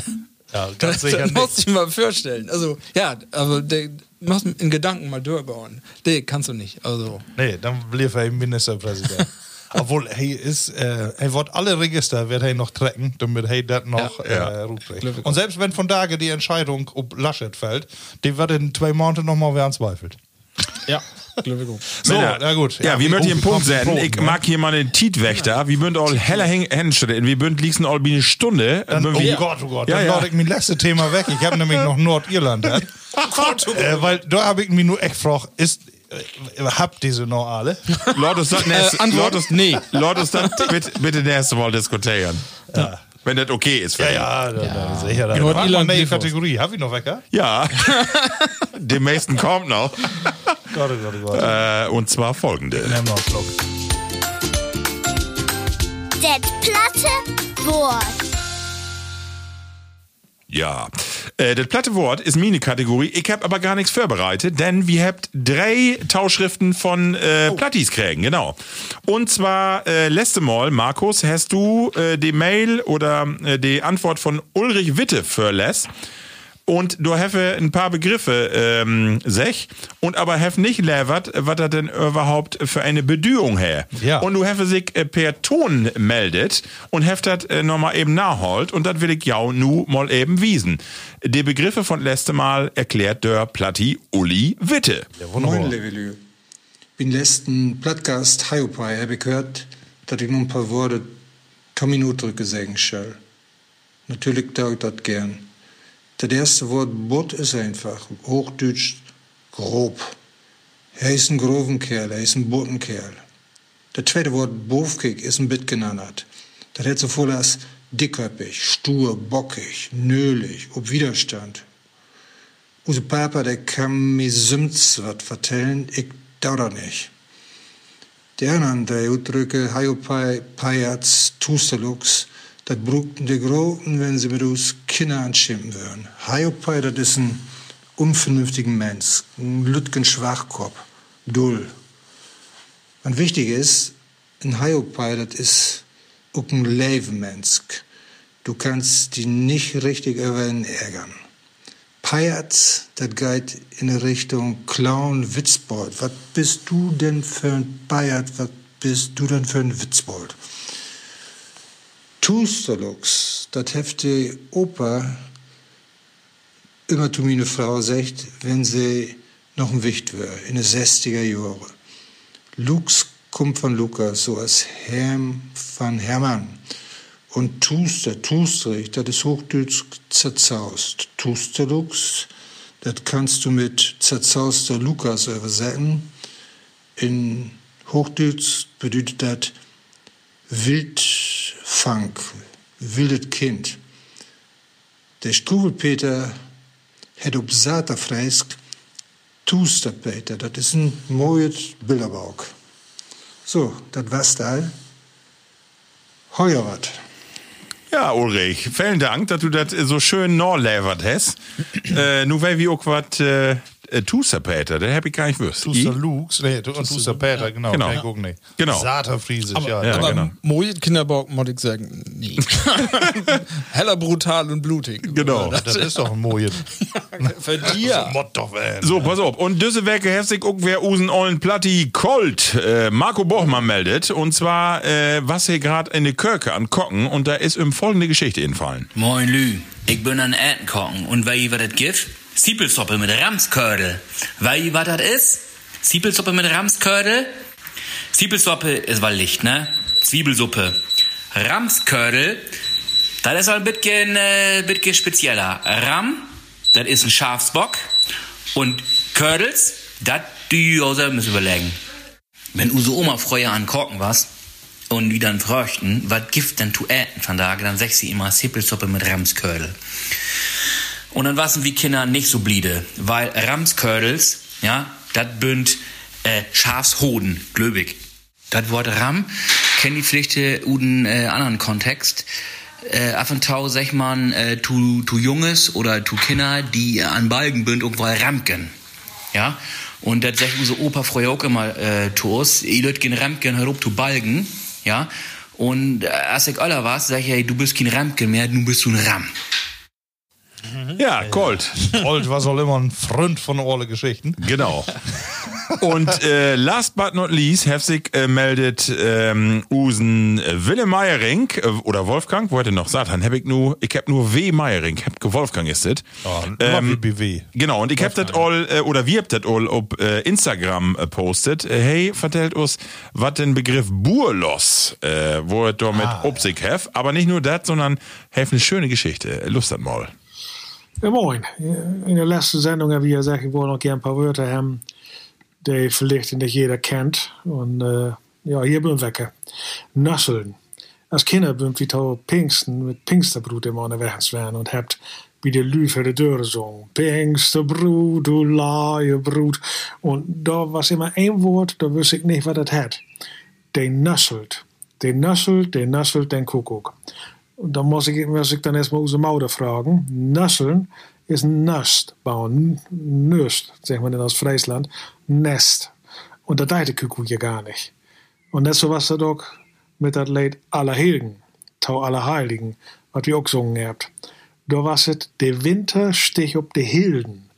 Ja, ganz sicher das musst nicht. du dir mal vorstellen. Also, ja, aber der machst in Gedanken mal durchgehen. Nee, kannst du nicht. Also, Nee, dann blieb er eben Ministerpräsident. [LAUGHS] Obwohl, hey, ist, äh, er wird alle Register wird er noch trecken, damit er das noch Ja. äh. Glück Und selbst wenn von Tage die Entscheidung ob Laschet fällt, die wird in zwei Monaten nochmal wer zweifelt. ja. So, Männer, na gut. Ja, wie wie- möchte ich oh, einen Punkt? Punkt, Ich ne? mag hier mal den Tietwächter. Wie bünd all heller Hänschen. Wie bünd liegst all wie eine Stunde. Dann, oh Wie- Gott, oh Gott, Ja, dann ja. lade ich mein letztes Thema weg. Ich habe nämlich noch Nordirland. Ja. [LAUGHS] äh, weil da habe ich mich nur echt gefragt, ist, habt diese noch alle? [LAUGHS] Lord ist das nächste, Antwort, Lord ist, nee. Lord ist das bitte, bitte nächste Mal diskutieren. Ja. wenn das okay ist. Für Ja, ja, sicher. Ja, mal, Elon neue Clifford. Kategorie. Hab ich noch Wecker? Ja. [LAUGHS] Dem nächsten kommt noch. [LAUGHS] Gott, oh Gott, oh Gott. Äh, und zwar folgende. Det platte Wort. Ja, äh, das platte Wort ist meine Kategorie. Ich habe aber gar nichts vorbereitet, denn wir habt drei Tauschschriften von äh, Plattis kriegen, genau. Und zwar äh, letzte Mal, Markus, hast du äh, die Mail oder äh, die Antwort von Ulrich Witte verlässt. Und du have ein paar Begriffe, ähm, sech, und aber have nicht levert, was er denn überhaupt für eine Bedühung her. Ja. Und du have sich äh, per Ton meldet und have das äh, nochmal eben nachholt und das will ich ja nu mal eben wiesen. Die Begriffe von letzte Mal erklärt der Platti Uli Witte. Moin, lieve Lü. Bin letzten Podcast Hiopai habe ich gehört, dass ich noch ein paar Worte Tommy Minuten sagen soll. Natürlich tue ich das gern. Das erste Wort Bot ist einfach, Hochdeutsch grob. Er ist ein groben Kerl, er ist ein Botenkerl. Das zweite Wort Bofkig ist ein Bit genannt. Das hat so voll als dickköpfig, stur, bockig, nölig, ob Widerstand. Unser Papa, der kann mir Sümts wat vertellen, ich dauer nicht. Die anderen drei Ausdrücke, Haiopai, Pajats, Tustelux, das brugten die Groten, wenn sie mit uns Kinder anschimpfen würden. Haiopai, das ist ein unvernünftiger Mensch, ein Lütgen Schwachkopf, dull. Und wichtig ist, ein Haiopai, das ist auch ein Levenmensch. Du kannst die nicht richtig über ihn ärgern. Pajatz, das geht in Richtung Clown, Witzbold. Was bist du denn für ein Pajat? Was bist du denn für ein Witzbold? Tustelux, das hefte Opa immer zu meine Frau sagt, wenn sie noch ein Wicht wäre, in den 60er Jahren. Lux kommt von Lukas, so als Herm von Hermann. Und Tuster, Tustrich, das ist Hochdeutsch zerzaust. Tusterlux, das kannst du mit zerzauster Lukas übersetzen. In Hochdeutsch bedeutet das Wildfang, wildes Kind. Der Strubelpeter hat ob Sata freisk Tusterpeter, das ist ein mooies Bilderbauk. So, das war's da. Heuer wat. Ja, Ulrich, vielen Dank, dass du das so schön norlevert hast. [CLEARS THROAT] äh, nu weil wir auch was äh, äh, Tuster Peter, der hab ich gar nicht gewusst. I? Lux, nee, und Tuster Peter, genau. Genau. Gucken, nee. Genau. Saterfriesisch, ja. ja, aber genau. Moje Kinderbock, muss ich sagen, nee. [LAUGHS] Heller brutal und blutig. Genau. Das ist doch ein Mojet. [LAUGHS] Für dir. Mott doch, ey. So, pass auf. Und diese Werke hat sich irgendwer usen ollen Platti Colt, äh, Marco Bochmann meldet. Und zwar, äh, was hier gerade in der Kirche an Kocken. Und da ist ihm folgende Geschichte entfallen. Moin Lü, ich bin an Entenkochen und weil ihr was das gibt? Siepelsuppe mit Ramskördel. Weil was das ist? Siepelsuppe mit Ramskördel? Siepelsuppe ist weil Licht, ne? Zwiebelsuppe. Ramskördel, das ist ein bisschen, äh, bisschen spezieller. Ram, das ist ein Schafsbock. Und Kördels, das die also müssen überlegen. Wenn unsere Oma früher an Korken was und wieder an Fröchten, was gibt denn zu äten von da, dann sag sie immer Sippelsuppe mit Ramskördel. Und dann waren wie Kinder nicht so bliede, weil Ramskördels, ja, das bünd äh, Schafshoden, glöbig. Das Wort Ram kennt die Pflichte uden äh, anderen Kontext. Äh, af und tau sag man äh, tu, tu Junges oder tu Kinder, die an Balgen bünd irgendwo Ramken. Ja? Und das sagt unser Opa früher auch immer äh, uns, ihr Leute gehen Ramken herup zu Balgen. Ja? Und äh, als ich aller was, sag ich, hey, du bist kein Ramken mehr, du bist so ein Ram. Ja, Colt. [LAUGHS] Old war soll immer ein Freund von alle Geschichten. Genau. Und äh, last but not least, Hefsig äh, meldet ähm, Usen äh, Wille Meiering äh, oder Wolfgang, wo er noch Satan, hab ich nur, ich hab nur W Meiering, hab Wolfgang ist das. Ja, immer wie BW. Genau, und ich hab das all, äh, oder wir habt das all auf äh, Instagram postet. Hey, vertellt uns, was den Begriff Burlos, wo er damit ah, ob sich hef, aber nicht nur das, sondern hef eine schöne Geschichte. Lust hat mal. Ja, moin. In der letzten Sendung haben wir ja gesagt, ich wollte noch gerne ein paar Wörter haben, die vielleicht nicht jeder kennt. Und äh, ja, hier bin ich weg. Nusseln. als Kinder bent wie tot Pinksten mit Pinksterbrut immer onderwegs waren und habt wie der Lü für die Dörre gesungen. Pinksterbrut, du laie Brut. Und da war immer ein Wort, da wusste ich nicht, was das hat. Der nusselt. Der nusselt, der nusselt den Kuckuck. Und da muss ich, muss ich dann erstmal unsere Mauder fragen. Nusseln ist ein Nest bauen. Nest, sagt man in aus Friesland. Nest. Und das deite Kuckuck ja gar nicht. Und net zo was dat ook met dat lied Allerheiligen, Tau Allerheiligen, wat wir auch gesungen habt. Da was het de Winter stich op de Hilden.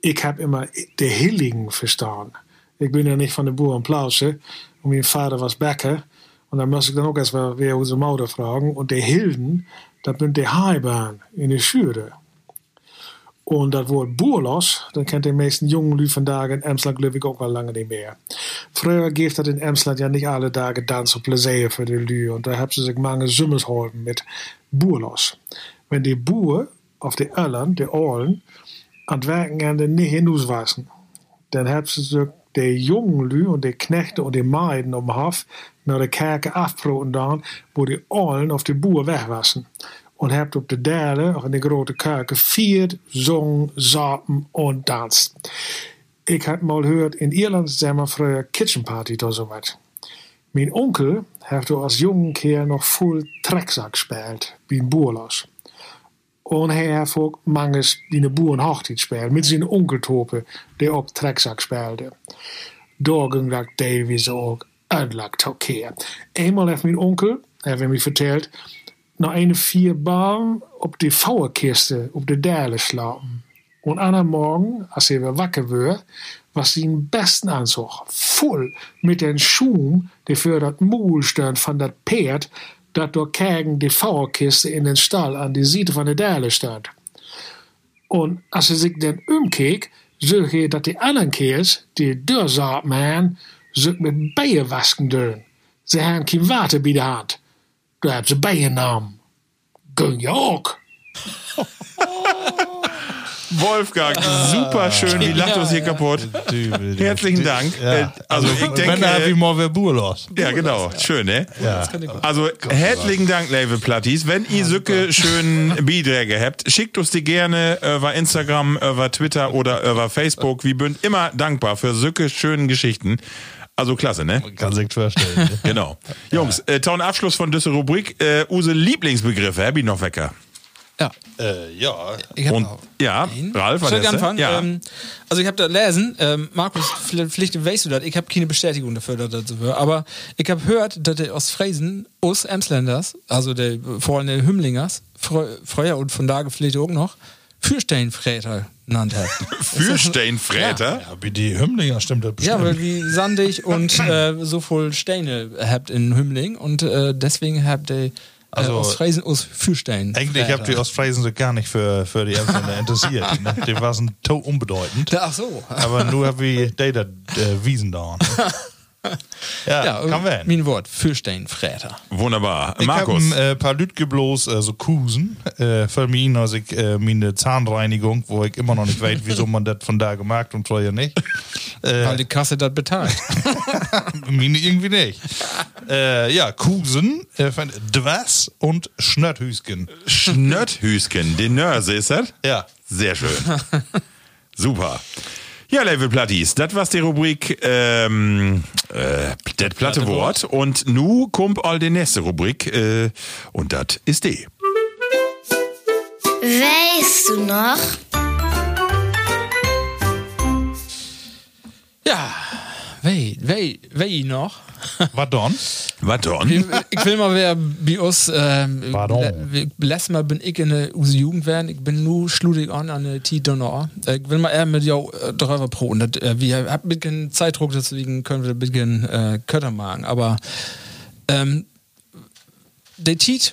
Ich hab immer de Heiligen verstaan. Ich bin ja nicht von der Boer und und mein Vater was Bäcker und dann muss ich dann auch erst mal wer unsere Mutter fragen und de Hilden, das sind die Haibahn in der Schüre. Und das Wort Boerlos, dann kennt die meisten jungen Lü von Tagen in Emsland glaube ich auch mal lange nicht mehr. Früher gibt das in Emsland ja nicht alle Tage Dans und Pläsier für die Lü und da haben sie sich mange Summers geholfen mit Boerlos. Wenn die Boer auf die Öllern, die Ohlen, an het werken hinaus wassen, dann haben sie die jungen Lü und die Knechte und die Meiden um Hof naar de kerken afbroten dan, wo die Ohlen auf die Boer wegwassen. Und habt op de derde, of in de grote kerken, vier zong, zaten und danst. Ich hab mal gehört, in Irland sagen wir früher Kitchen Party oder so was. Mein Onkel hat als jungen Keer noch voll Trecksack gespielt, wie ein Boerlos. Und er hat ook manches die eine Boerenhochzeit gespielt, mit seinen Onkeltopen, die op Trecksack spielte. Da ging dat Davies ook uitlak keer. Eenmaal heeft mijn onkel, heeft hij me verteld, naar een vier baan op die vouwenkisten op de derde slapen. Und an Morgen, als er weer wakker werd, was zijn besten Anzug voll mit den Schuhen, die für das Maul stand von dat Pferd, dat door Kägen die Vouwenkiste in den Stall an die Seite von der Därle stand. Und als er sich dann umkeek, zag je dat die anderen Keers, die man, zich met bijen wasken doen. Ze hebben geen water bij de hand. Daar hebben ze bijen genomen. Kun je ook. [LAUGHS] Wolfgang, super schön. Wie lacht uns hier kaputt? Herzlichen Dank. Äh, Also, ich Wenn denke. er wie wer Boerlos. Ja, genau. Schön, ne? Also, herzlichen Dank, Level Platties. Wenn ihr Sücke schön [LAUGHS] Beiträge habt, schickt uns die gerne über Instagram, über Twitter oder über Facebook. Wir sind immer dankbar für Sücke schönen Geschichten. Also, klasse, ne? Kann sich vorstellen. ne? Genau. Jungs, äh, tauen Abschluss von dieser Rubrik. Äh, use Lieblingsbegriffe, hab ich noch wecker. Ja. äh, ja. Ich hab Und, ja, einen. Ralf, was Soll ich ist das? anfangen? Ja. Ähm, also ich habe da lesen, ähm, Markus, vielleicht, weißt du das, ich habe keine Bestätigung dafür, dass das so war, aber ich habe gehört, dass der aus Friesen, aus Emsländers, also der vor allem der Hümlingers, frü- früher und von da vielleicht auch noch, Fürsteinfräter genannt hat. [LAUGHS] Fürsteinfräter? Ja, wie die Hümmlinger stimmt das Ja, bestimmt. weil wie sandig und äh, so voll Steine habt in Hümling und äh, deswegen habt ihr Also- aus Friesen aus Fürstein. Eigentlich habt ihr Ostfriesen sich gar nicht für, für die Emsländer [LAUGHS] interessiert. Ne? Die waren to unbedeutend. Ach so. Aber nur hab ich die da äh, Wiesen da. [LAUGHS] [LAUGHS] Ja, Ja, kann werden. mein Wort, Fürsteinfräter. Wunderbar. Ich habe Markus. ein äh, paar Lütke bloß, also Kusen, äh, für mich, als ich äh, meine Zahnreinigung, wo ich immer noch nicht weiß, [LAUGHS] wieso man das von da gemacht und vorher nicht. [LAUGHS] Weil die Kasse das bezahlt. Mine irgendwie nicht. äh, ja, Kusen, äh, von Dwas und Schnötthüsken. Schnötthüsken, den Nörse ist das? Ja. Sehr schön. Super. Ja, Level Platties, das war's die Rubrik ähm, äh, das platte Wort. Und nu kommt all die nächste Rubrik äh, und das ist die. Weißt du noch? Ja, wei, wei, wei noch. Was dann? Ich, ich will mal wer bei uns, ähm, Pardon. le- letztes Mal bin ich in der Jugend werden, ich bin nur schludig an an der T-Donner. Ich will mal eher mit jou äh, darüber pro äh, wir haben ein bisschen Zeitdruck, deswegen können wir ein bisschen äh, Kötter machen, aber ähm, der Tiet,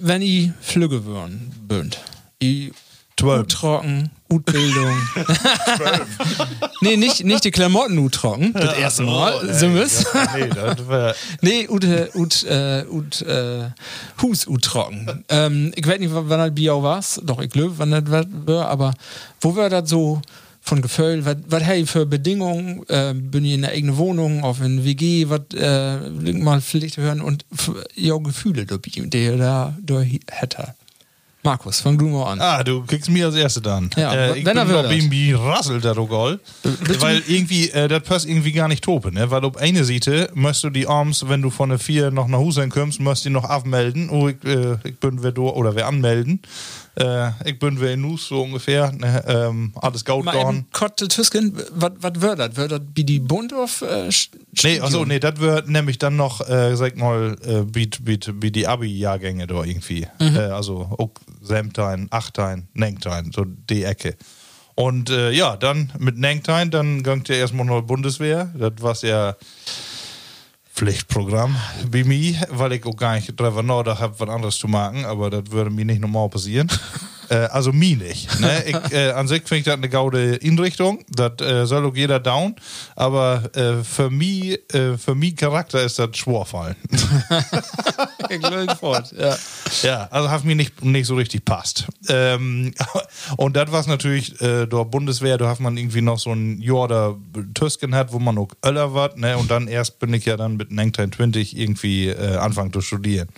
wenn ich Flügge würden, bünd. Ich Zwölf. trocken, Utbildung. [LAUGHS] nee, nicht, nicht die Klamotten ut trocken, das erste Mal. so muss. Nee, das [LAUGHS] Nee, ut, äh, ut, äh, ut, äh, Hus ut trocken. ähm, ich weiß nicht, wann das Bier war. Doch, ich glaube, wann das war, aber wo wir das so von Gefühl, was hey für Bedingungen, äh, bin ich in der eigenen Wohnung, auf in WG, was äh, mal vielleicht hören und ja Gefühle die er da da hätte. Markus, fang du mal an. Ah, du kriegst mir als Erste dann. Ja, äh, ich wenn bin noch irgendwie rasselt der Rogol. Weil irgendwie, äh, das passt irgendwie gar nicht tope, ne? Weil auf eine Seite musst du die Arms, wenn du von der vier noch nach Hause kommst, musst du die noch abmelden. Oh, ich, äh, ich bin wer do, oder wer anmelden. Äh, ich bin wer in Nus, so ungefähr. Ne? Ähm, alles Gaut Kotte Tüsken, was wird das? Wird das wie die Bund auf äh, Sch- Nee, also nee, das wird nämlich dann noch, äh, sag mal, wie, wie die Abi-Jahrgänge da irgendwie. Äh, also auch Semtein, Achtein, Nengtein, so die Ecke. Und äh, ja, dann mit Nengtein, dann gangt ja erstmal noch Bundeswehr. Das war ja Pflichtprogramm bei mir, weil ich auch gar nicht drüber nachgedacht habe, was anderes zu machen, aber das würde mir nicht normal passieren. Äh, also mir nicht. Ne? [LAUGHS] Ich, äh, an sich finde ich das eine gaude Inrichtung, das äh, soll auch jeder down, aber äh, für mich, äh, für mich Charakter ist das Schworfallen. [LAUGHS] Fort, ja. Ja, also hat mir nicht, nicht so richtig passt. Ähm, [LAUGHS] und das war natürlich, äh, der Bundeswehr, da hat man irgendwie noch so ein Jahr da Tüsken hat, wo man auch Öller war, ne? Und dann erst bin ich ja dann mit 1920 irgendwie äh, anfangen zu studieren.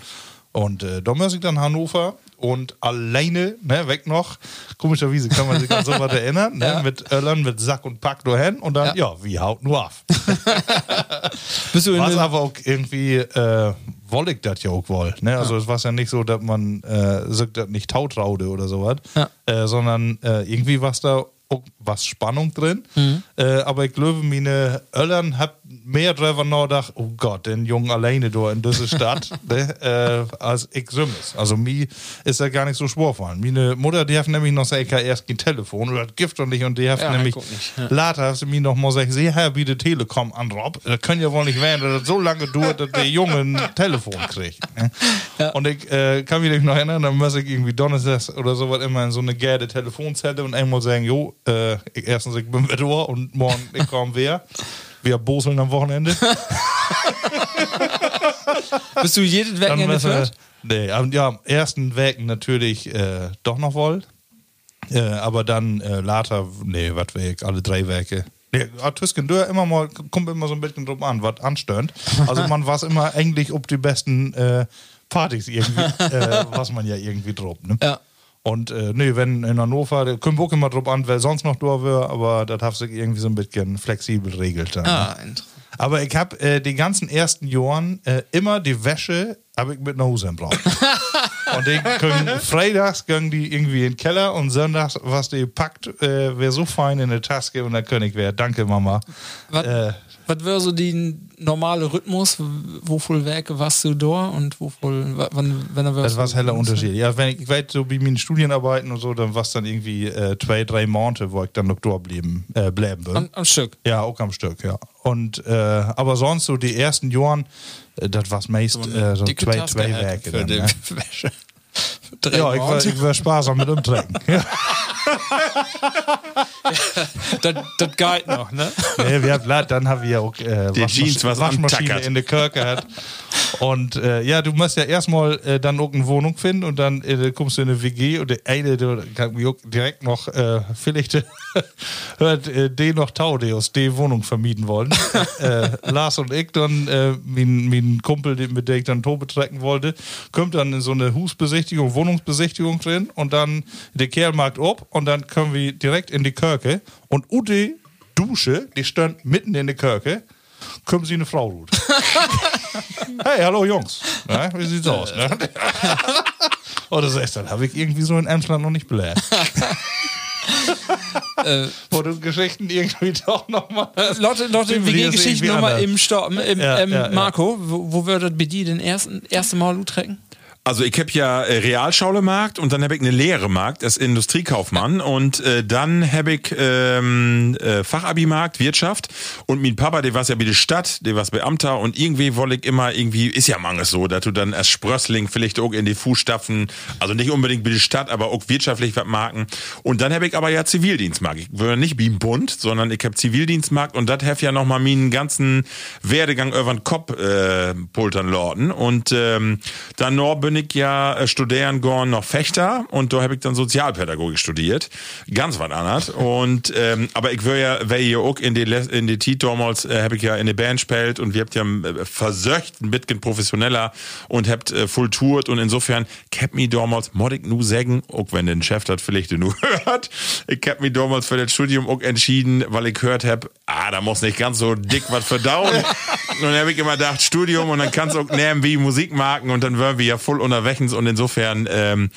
Und äh, ich dann Hannover und alleine, ne, weg noch, komischerweise kann man sich an sowas [LAUGHS] erinnern, ne, Ja. mit Öllern, mit Sack und Pack dahin und dann, ja, Ja. wie haut nur auf. [LAUGHS] Bist du in Was aber auch irgendwie, äh, woll ich das ja auch wohl. Ne? Also es war ja nicht so, dass man äh, das nicht tautraude oder sowas, Ja. äh, sondern äh, irgendwie war da auch was Spannung drin. Mhm. Äh, aber ich glaube, meine Öllern hab mehr drüber nachgedacht, oh Gott, den Jungen alleine da in dieser Stadt, [LAUGHS] ne? äh, als ich Sümmes. Also mir ist da gar nicht so schwer gefallen. Meine Mutter, die hat nämlich noch sagen, erst kein Telefon oder das Gift und nicht und die hat Ja, nämlich ja. Later hast du mir noch mal gesagt, sie Herr, wie die Telekom an Rob. Das kann ja wohl nicht werden, dass das so lange dauert, dass der Junge ein Telefon kriegt. ne? [LAUGHS] Und ich äh, kann mich noch erinnern, dann muss ich irgendwie Donnerstags oder sowas immer in so eine gelbe Telefonzelle und einmal sagen, jo, äh, ich, erstens, ich bin wieder da und morgen ich komm wer. [LAUGHS] Wir boseln am Wochenende. [LAUGHS] Bist du Wochenende müssen wir- fährt? Nee, ja, am ersten Wägen natürlich äh, doch noch wohl. Äh, aber dann äh, later, nee, was weg, alle drei Werke. Nee, ja, Tüsken Dörr immer mal, kommt immer so ein bisschen drauf an, was anstörend. Also man war immer eigentlich ob die besten äh, Partys irgendwie, [LAUGHS] äh, was man ja irgendwie drauf, ne? Ja. Und äh, nee, wenn in Hannover, da kommt auch immer drauf an, wer sonst noch da wäre, aber das hat sich irgendwie so ein bisschen flexibel regelt dann. ne? Ah, interessant. Aber ich habe äh, die ganzen ersten Jahren äh, immer die Wäsche habe ich mit nach Hause gebracht. [LAUGHS] und die können, freitags gingen die irgendwie in den Keller und sonntags, was die packt, äh, wäre so fein in der Taske und der König wäre. Danke, Mama. Was, Äh, was wäre so die normale Rhythmus? Wo viel Werke warst du da und wo viel, wa- wann, wenn er Das war heller Unterschied. Ja, wenn ich, ich weiß, so wie meine Studienarbeiten und so, dann war es dann irgendwie äh, zwei, drei Monate, wo ich dann noch da blieben, äh, bleiben bin. Am, am Stück. Ja, auch am Stück, ja. Und äh, aber sonst so die ersten Jahren, äh, das war meist äh, so zwei, zwei Werke. für Dann, die ne? [LAUGHS] Wäsche. Ja, ich war, ich war sparsam mit umtrecken. ja. [LAUGHS] [LAUGHS] das, das geht noch, ne? nee, wir haben, dann haben wir auch äh, Die Jeans, was Waschmaschine antackert. in der Kirche hat. Und äh, ja, du musst ja erstmal äh, dann auch eine Wohnung finden und dann äh, kommst du in eine WG und der eine, der kann direkt noch, äh, vielleicht äh, [LAUGHS] hört äh, den noch Tau, der aus der Wohnung vermieten wollen. [LAUGHS] äh, Lars und ich dann, äh, mein, mein Kumpel, den- mit dem ich dann Tobe trecken wollte, kommt dann in so eine Husbesichtigung, Wohnungsbesichtigung drin und dann der Kerl macht ab und dann kommen wir direkt in die Kirche und Ute Dusche, die stand mitten in der Kirche, kommen sie eine Frau ruht. [LAUGHS] hey, hallo Jungs. Na, wie sieht's aus? Ne? Oder so ist das, habe ich irgendwie so in Emsland noch nicht belehrt. Äh, [LAUGHS] Wo du Geschichten irgendwie [LAUGHS] doch nochmal. Lotte, Lotte, wie geht Geschichte nochmal im Stopp? Im, Ja, ähm, ja. Marco, wo, wo würdet dir den ersten erste Mal trecken? Also ich habe ja äh, Realschaulemarkt und dann habe ich eine Lehre Markt als Industriekaufmann und äh, dann habe ich ähm, äh, Fachabimarkt Wirtschaft und mein Papa, der war ja bei der Stadt, der war Beamter und irgendwie wollte ich immer irgendwie ist ja manches so, dass du dann als Sprössling vielleicht auch in die Fußstapfen, also nicht unbedingt bei der Stadt, aber auch wirtschaftlich was marken und dann habe ich aber ja Zivildienstmarkt. Ich würde nicht wie im Bund, sondern ich habe Zivildienstmarkt und das habe ja noch mal meinen ganzen Werdegang über den Kopf äh, pultern lorden und ähm, dann noch ich ja äh, studieren gorn noch Fechter und da habe ich dann Sozialpädagogik studiert. Ganz was anderes. und ähm, aber ich will ja, weil ihr auch in die in die Tit damals äh, habe ich ja in die Band gespielt und wir habt ja äh, versöcht ein bisschen professioneller und habt äh, voll tourt und insofern hab mich damals mod ich nu sagen, auch wenn den Chef das vielleicht nur [LAUGHS] hört, ich hab mich damals für das Studium auch entschieden, weil ich gehört hab, ah, da muss nicht ganz so dick was verdauen. [LAUGHS] und dann habe ich immer gedacht, Studium und dann kannst du auch nehmen wie Musikmarken und dann wären wir ja voll unterwegs und insofern, ähm,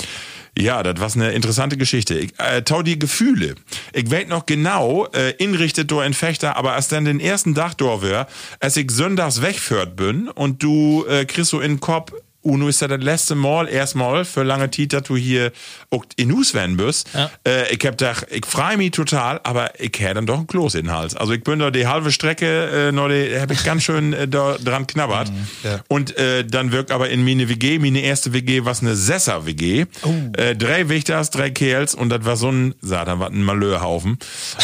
ja, das war eine interessante Geschichte. Ich, äh, tau die Gefühle. Ich weiß noch genau, äh, inrichtet du in Fechter, aber als dann den ersten Tag da wär, als ich sonntags wegführt bin und du äh, kriegst so in den Kopf, Uno ist ja das letzte Mal, erstmal für lange Zeit, dass du hier auch in Hus werden bist. Äh, ich hab gedacht, ich freu mich total, aber ich hätte dann doch ein Kloß in den Hals. Also ich bin da die halbe Strecke, äh, noch die, hab ich ganz schön äh, da dran knabbert. ja. Und äh, dann wirkt aber in meine WG, meine erste WG, was eine Sesser-WG. Äh, drei Wächters, drei Kerls und das war so ein, Satan, was ein Malheurhaufen.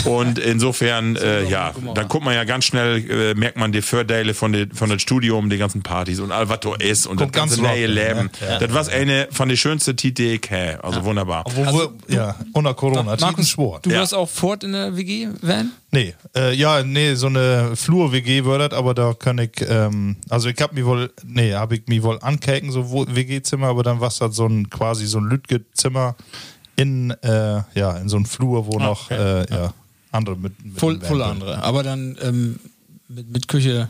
Und insofern, [LAUGHS] äh, ja, dann guckt man ja ganz schnell, äh, merkt man die Vorteile von, de, von dem Studium, die ganzen Partys und all was da ist und das ganze ganz neue locker, Leben. Das war eine von den schönsten Titel, die ich hä. Also wunderbar. Wo wir, ja, unter Corona. Markus Schwor. Du Ja. warst auch fort in der WG, Van? Nee, äh, ja, nee, so eine Flur-WG wird das, aber da kann ich, ähm, also ich hab mich wohl, nee, hab ich mich wohl ankäken, so WG-Zimmer, aber dann war es halt so ein, quasi so ein Lütge-Zimmer in, äh, ja, in so einem Flur, wo noch, äh, ja, andere mit, mit Voll, voll andere. Aber dann ähm, mit, mit Küche.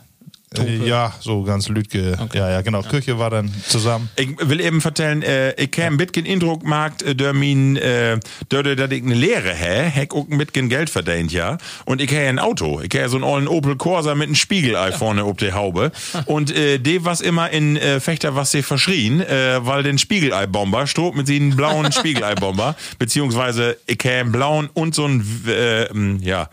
Äh, ja, so ganz Lütge. Ja, ja, genau. Küche war dann zusammen. Ich will eben vertellen, äh, ich kann ein bisschen Eindruck gemacht, äh, der min, äh, der, der, dass ich eine Lehre hä, hab auch ein bisschen Geld verdient, ja. Und ich hab ein Auto. Ich hab so einen alten Opel Corsa mit einem Spiegelei vorne ob der Haube. [LAUGHS] Und äh, de was immer in äh, Fechter was sie verschrien, äh, weil den Spiegelei-Bomber strob mit sie einen blauen [LAUGHS] Spiegelei-Bomber, beziehungsweise ich hab einen blauen und so einen, äh, ja,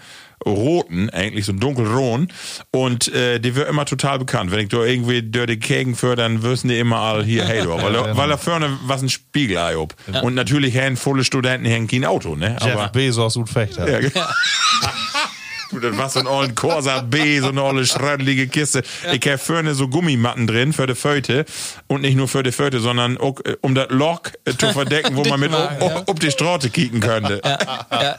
roten, eigentlich so dunkelroten. Und äh, die wird immer total bekannt. Wenn ich da irgendwie durch die Kägen führe, dann wissen die immer all hier, hey, du, [LAUGHS] weil, weil da vorne was ein Spiegelei ob. Und natürlich hängen volle Studenten hängen kein Auto, ne? Jeff Aber Bezos und Fechter. ja, genau. [LAUGHS] Das war so ein ollen Corsa B, so eine olle schrödelige Kiste. Ich hab vorne so Gummimatten drin für die Föte. Und nicht nur für die Föte, sondern auch, äh, um das Loch äh, zu verdecken, wo [LAUGHS] man mit ja. ob, ob die Straße kicken könnte. ja,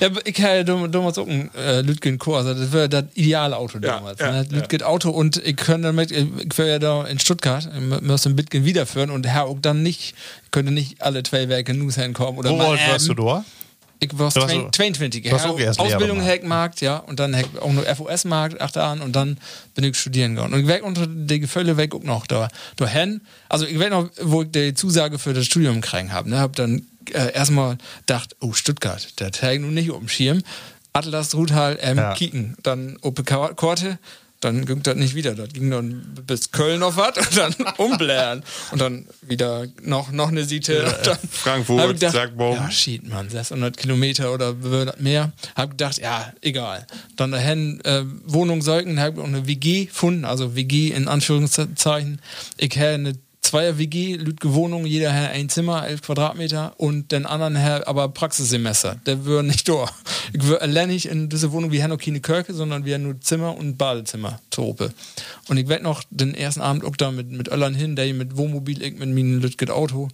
ja, aber ich habe damals auch ein äh, Lütgen Corsa. Das wäre das ideale Auto Ja, damals. ja, ne? Lütgen Auto und ich könnte damit, ich wäre ja da in Stuttgart, müsste ein Bitgen wiederführen und Herr auch dann nicht, könnte nicht alle zwei Werke News hinkommen. Oder Wo warst du da? Ich war Du warst 22, so- 22. du warst Ja, auch erst Lehrer Ausbildung. Hackmarkt, ja, und dann auch noch FOS-Markt, acht Jahren, und dann bin ich studieren gegangen. Und ich weg unter die Gefühle weg auch noch da, da hin. Also ich weiß noch, wo ich die Zusage für das Studium gekriegt habe, ne, hab dann äh, erstmal gedacht, oh, Stuttgart, der Tag nun nicht auf dem Schirm. Atlas Ruthal, ähm, Ja. kicken, dann Ope Korte, dann ging das nicht wieder. Das ging dann bis Köln noch was und dann [LAUGHS] umblären. Und dann wieder noch, noch eine Siete. und dann Frankfurt, gedacht, zack, boom. Ja, shit, Mann, 600 Kilometer oder mehr. Hab gedacht, ja, egal. Dann dahin äh, Wohnung säugen, hab auch eine WG gefunden, also WG in Anführungszeichen. Ich habe eine Zweier WG, Lütge Wohnung, jeder hat ein Zimmer, 11 Quadratmeter und den anderen hat aber Praxissemester. Der würde nicht da. Ich würde allein nicht in diese Wohnung wie Hanno keine Kirche, sondern wir haben nur Zimmer und Badezimmer Trope. Und ich werd noch den ersten Abend auch da mit, mit Öllern hin, der mit Wohnmobil, ich mit meinem Lütget Auto.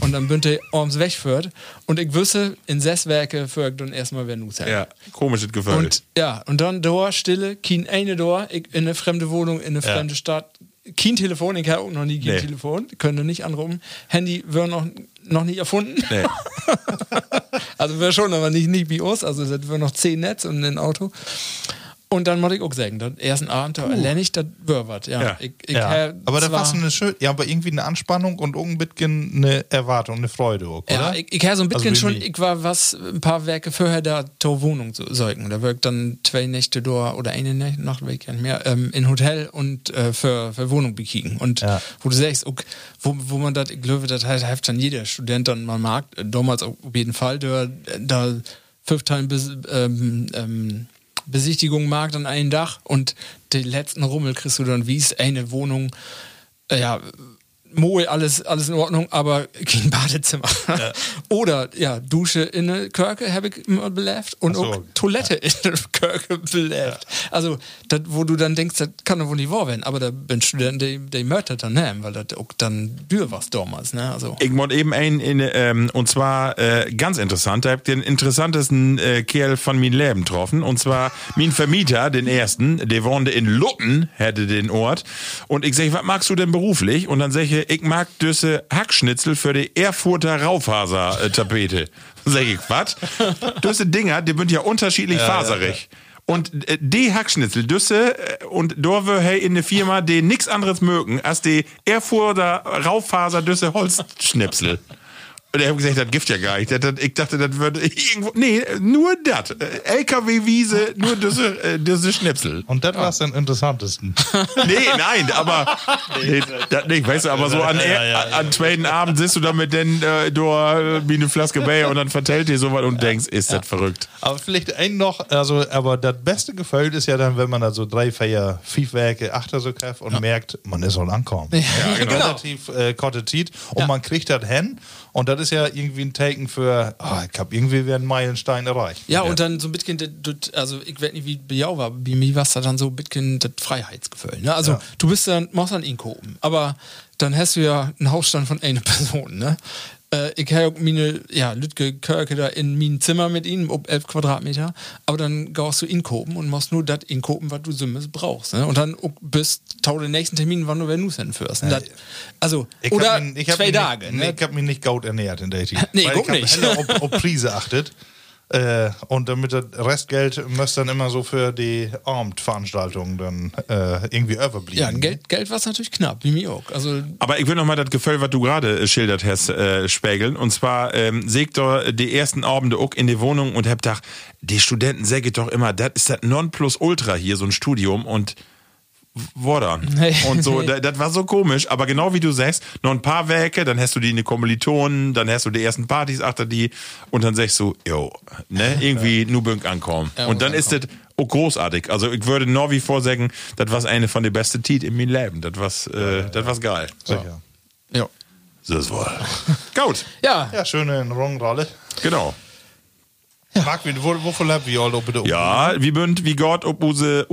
Und dann bin ich abends wegführt und ich wüsste, in sechs Werke für ich dann erstmal wer Nus Ja, komisches Gefühl. Und ja, und dann Door, Stille, kein eine Door, ich in eine fremde Wohnung, in eine fremde Stadt. Kein Telefon, ich habe auch noch nie kein Nee. Telefon, könnte nicht anrufen. Handy wird noch, noch nicht erfunden. Nee. [LAUGHS] also wäre schon, aber nicht, nicht wie uns. Also das wäre noch zehn Netz und ein Auto. Und dann muss ich auch sagen, den ersten Abend, da lerne ich, das was. Ja, Ja. Ich, ich ja. aber da war so eine schön, ja, aber irgendwie eine Anspannung und auch ein bisschen eine Erwartung, eine Freude, auch, oder? Ja, ich, ich habe so ein bisschen Also schon, ich war was, ein paar Werke vorher da zur Wohnung zu säugen. Da wirkt dann zwei Nächte da oder eine Nacht, Nacht weg, ja mehr, ähm, in Hotel und äh, für, für Wohnung bekicken. Und Ja. wo du sagst, okay, wo, wo man das, ich glaube, das heißt, hilft dann jeder Student dann mal mag, damals auf jeden Fall, der da fünf Tage bis, ähm, ähm, Besichtigung mag an einem Dach und den letzten Rummel kriegst du dann, wie es eine Wohnung, äh, ja, Moe, alles, alles in Ordnung, aber kein Badezimmer. [LAUGHS] Oder, ja, Dusche in der Kirche habe ich immer belebt und so. auch Toilette in der Kirche belebt. Also, dat, wo du dann denkst, das kann doch wohl nicht wahr werden, aber da bin Studenten, die, die möchten dann nehmen, weil das auch dann dür war damals, ne? Also, Ich muss eben ein, in, ähm, und zwar äh, ganz interessant, da hab ich den interessantesten äh, Kerl von meinem Leben getroffen. Und zwar mein Vermieter, den ersten, der wohnte in Lutten, hätte den Ort. Und ich sag, was magst du denn beruflich? Und dann sag ich, ich mag düsse Hackschnitzel für die Erfurter Raufaser-Tapete. sag ich, was? Düsse Dinger, die sind ja unterschiedlich faserig. Und äh, die Hackschnitzel, Düsse äh, und Dorwe hey in der Firma, die nix anderes mögen, als die Erfurter Raufaser Düsse Holzschnipsel. Und er hat gesagt, das Gift ja gar nicht. Das, das, ich dachte, das würde [LAUGHS] irgendwo. Nee, nur das. LKW-Wiese, nur Düsse, äh, Düsse Schnipsel. Und das war's am interessantesten. [LAUGHS] Nee, nein, aber. Nee, das nicht, weißt du, aber so an, Ja, ja, ja, an zweiten Abend sitzt du dann mit den, äh, du, äh, wie eine Flaske Bier und dann vertellt dir sowas und denkst, ist das verrückt. Aber vielleicht ein noch, also, aber das beste Gefühl ist ja dann, wenn man da so drei, vier, fünf Werke, achter so kriegt und merkt, man ist soll ankommen. Ja, [LAUGHS] genau. Relativ äh, korte Zeit und Ja. man kriegt das hin und das ist ja irgendwie ein Taken für, ah, ich hab irgendwie einen Meilenstein erreicht. ja, und dann so ein bisschen, das- das- also ich weiß nicht, wie bejau war, bei mir war es dann so ein bisschen das Freiheitsgefühl. Ne? Also Ja. du bist dann, machst dann inkopen, aber dann hast du ja einen Hausstand von einer [LAUGHS] Person, ne? Äh, ich habe meine, ja, Lütke Körke da in mein Zimmer mit ihnen, ob 11 Quadratmeter, aber dann gehst du inkopen und machst nur das inkopen, was du Sümmes brauchst, ne? Und dann bis tau den nächsten Termin, wann du du hinführst. Ne? Das- Also, Ich oder hab mich- ich hab zwei Tage, Nicht, ne? ich hab mich nicht gut ernährt in der Zeit. Nee, Weil guck ich nicht. Ob, ob Prise achtet. [LAUGHS] Äh, und damit das Restgeld müsste dann immer so für die Abendveranstaltungen dann äh, irgendwie überblieben. Ja, Geld, Geld war es natürlich knapp, wie mir auch. Also, Aber ich will noch mal das Gefühl, was du gerade äh, schildert hast, äh, spiegeln. Und zwar ähm, seht doch die ersten Abende auch in die Wohnung und hab gedacht, die Studenten sagen doch immer, das ist das Nonplusultra hier, so ein Studium und wo dann? Nee. Und so, da- das war so komisch, aber genau wie du sagst, noch ein paar Werke, dann hast du die in die Kommilitonen, dann hast du die ersten Partys achter die und dann sagst du, jo, ne, [LAUGHS] irgendwie nur Bünk ankommen. Ja, und dann muss ist das auch großartig. Also ich würde noch wie vor sagen, das war eine von den besten Tiet in meinem Leben. Das war's, äh, das war's geil. Sicher. ja. Das war. [LAUGHS] Gut, Ja, Ja, schöne Rongrolle. genau. Wie- wo, wovon lebt wir all bitte Ja, wie bünd, wie Gott ob use,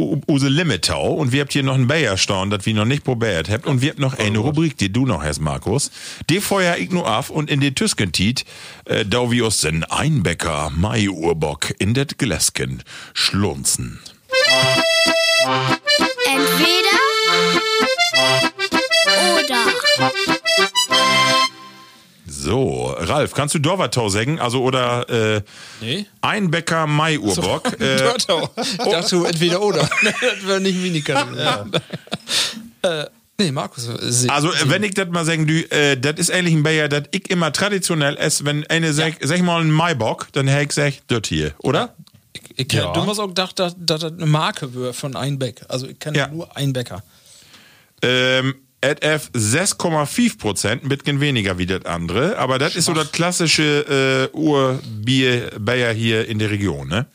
Limitau und wir habt hier noch ein Bayerstaun, das wir noch nicht probiert habt und wir habt noch eine Rubrik, die du noch hast, Markus. Die feuer ich nur auf und in die Tüskentiet, äh, da wir uns den Einbäcker Mai Urbock in det Gläsken schlunzen. Entweder oder. So, Ralf, kannst du Dorvatau sagen? Also, oder, äh, Nee. Einbäcker Mai Urbock. äh. Ich dachte, du entweder oder. [LAUGHS] [LAUGHS] das wäre nicht Miniker. äh, nee, Markus. äh, sie- Also, äh, wenn ich das mal sagen, du, äh, das ist eigentlich ein Bayer, das ich immer traditionell esse, wenn eine sag, sag ich mal ein Maibock, dann hätte ich gesagt, das hier, oder? ich, Ja. Du hast auch gedacht, dass dass das eine Marke wäre von Einbeck. Also ich kenne Ja. nur Einbecker. Ähm, AF 6,5 Prozent, ein bisschen weniger wie das andere, aber das ist so das klassische äh, Urbier-Bayer hier in der Region, ne?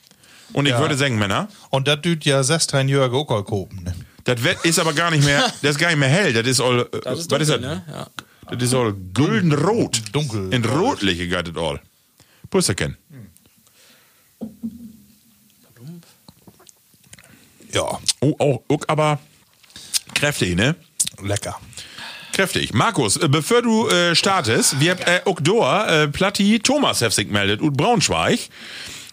Und ich Ja. würde sagen, Männer, Und das tut ja 16 Jahre auch all kopen. Ne? das ist aber gar nicht mehr, [LAUGHS] das ist gar nicht mehr hell, das ist all, äh, Das ist was ist das? dunkel, ne? Ja. Das ist all güldenrot. Dunkel. In rotliche geht das all. Pusserken. Ja, Oh, oh, oh, aber kräftig, ne? Lecker. Kräftig. Markus, äh, bevor du äh, startest, wir haben äh, da, äh, Platti Thomas hat sich gemeldet und Braunschweig.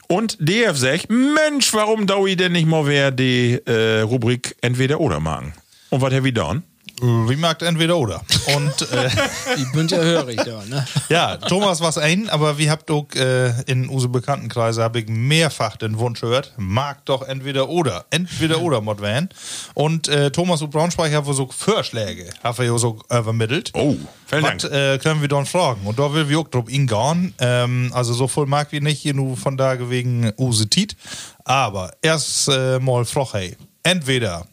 Und DF sagt, Mensch, warum ich denn nicht mal wer die äh, Rubrik entweder oder machen? Und was ich dann? Wie mag entweder oder. Und äh, [LAUGHS] Ich bin ja hörig da, ne? ja, Thomas was ein, aber wir habt auch äh, in unsere Bekanntenkreise habe ich mehrfach den Wunsch gehört, mag doch entweder oder, entweder oder mod werden. Und äh, Thomas und Braunschweig haben so Vorschläge, haben wir ja so übermittelt. Oh, vielen Was Dank. äh, können wir dann fragen? Und da will wir auch drauf ingehen. Ähm, also so voll mag wir nicht hier nur von da wegen Use Tiet. Aber erst äh, mal Froch, hey. Entweder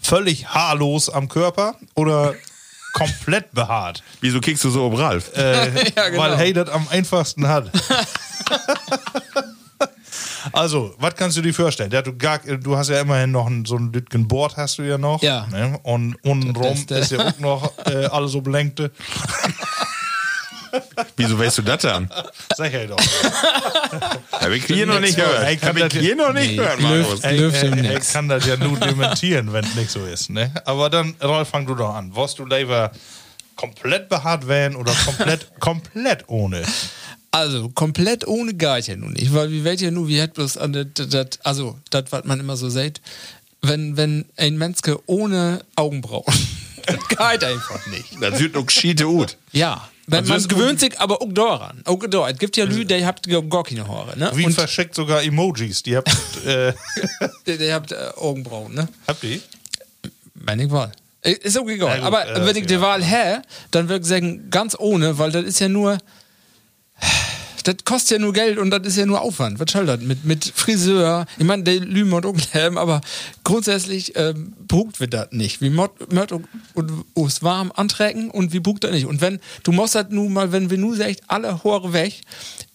völlig haarlos am Körper oder [LAUGHS] komplett behaart. Wieso kickst du so ob Ralf? Äh, [LAUGHS] Ja, genau. Weil hey das am einfachsten hat. [LAUGHS] Also, was kannst du dir vorstellen? Ja, du, gar, du hast ja immerhin noch ein, so ein Lütgen Board, hast du ja noch. Ja. Ne? Und untenrum ist ja auch noch äh, alles so belenkte. Wieso weißt du das dann? Sag ich doch. Hab ich hier noch nicht gehört. kann Hab ich das- hier noch nicht gehört, Markus. Nix. kann das ja nur dementieren, wenn es nicht so ist. Ne? Aber dann, Ralf, fang du doch an. Wolltest du lieber komplett behaart werden oder komplett, [LAUGHS] komplett ohne? Also, komplett ohne geht ja nun nicht, weil wie weet ja nur, wie hat bloß an das, das- also, das, was man immer so sagt, wenn, wenn ein Menske ohne Augenbrauen, [LAUGHS] geht einfach nicht. Das wird noch schiete gut. Ja. Also man ist gewöhnt sich aber auch daran. Auch da. Es gibt ja Leute, die habt gar keine Haare, ne? Wie Und verschickt sogar Emojis. Die habt, [LAUGHS] äh, die, die habt äh, Augenbrauen, ne? habt ihr? Meine ich Wahl. Äh, Ist auch egal. Gut, aber äh, wenn ich die ja. Wahl hätte, dann würde ich sagen, ganz ohne, weil das ist ja nur. Das kostet ja nur Geld und das ist ja nur Aufwand. Was soll das? Mit, mit Friseur, ich meine, der Lügen und Ungelm, aber grundsätzlich ähm, bucht wir das nicht. Wie Mord und, und uns warm antrecken und wie bucht das nicht. Und wenn, du musst das nun mal, wenn wir nur sagt, alle Haare weg,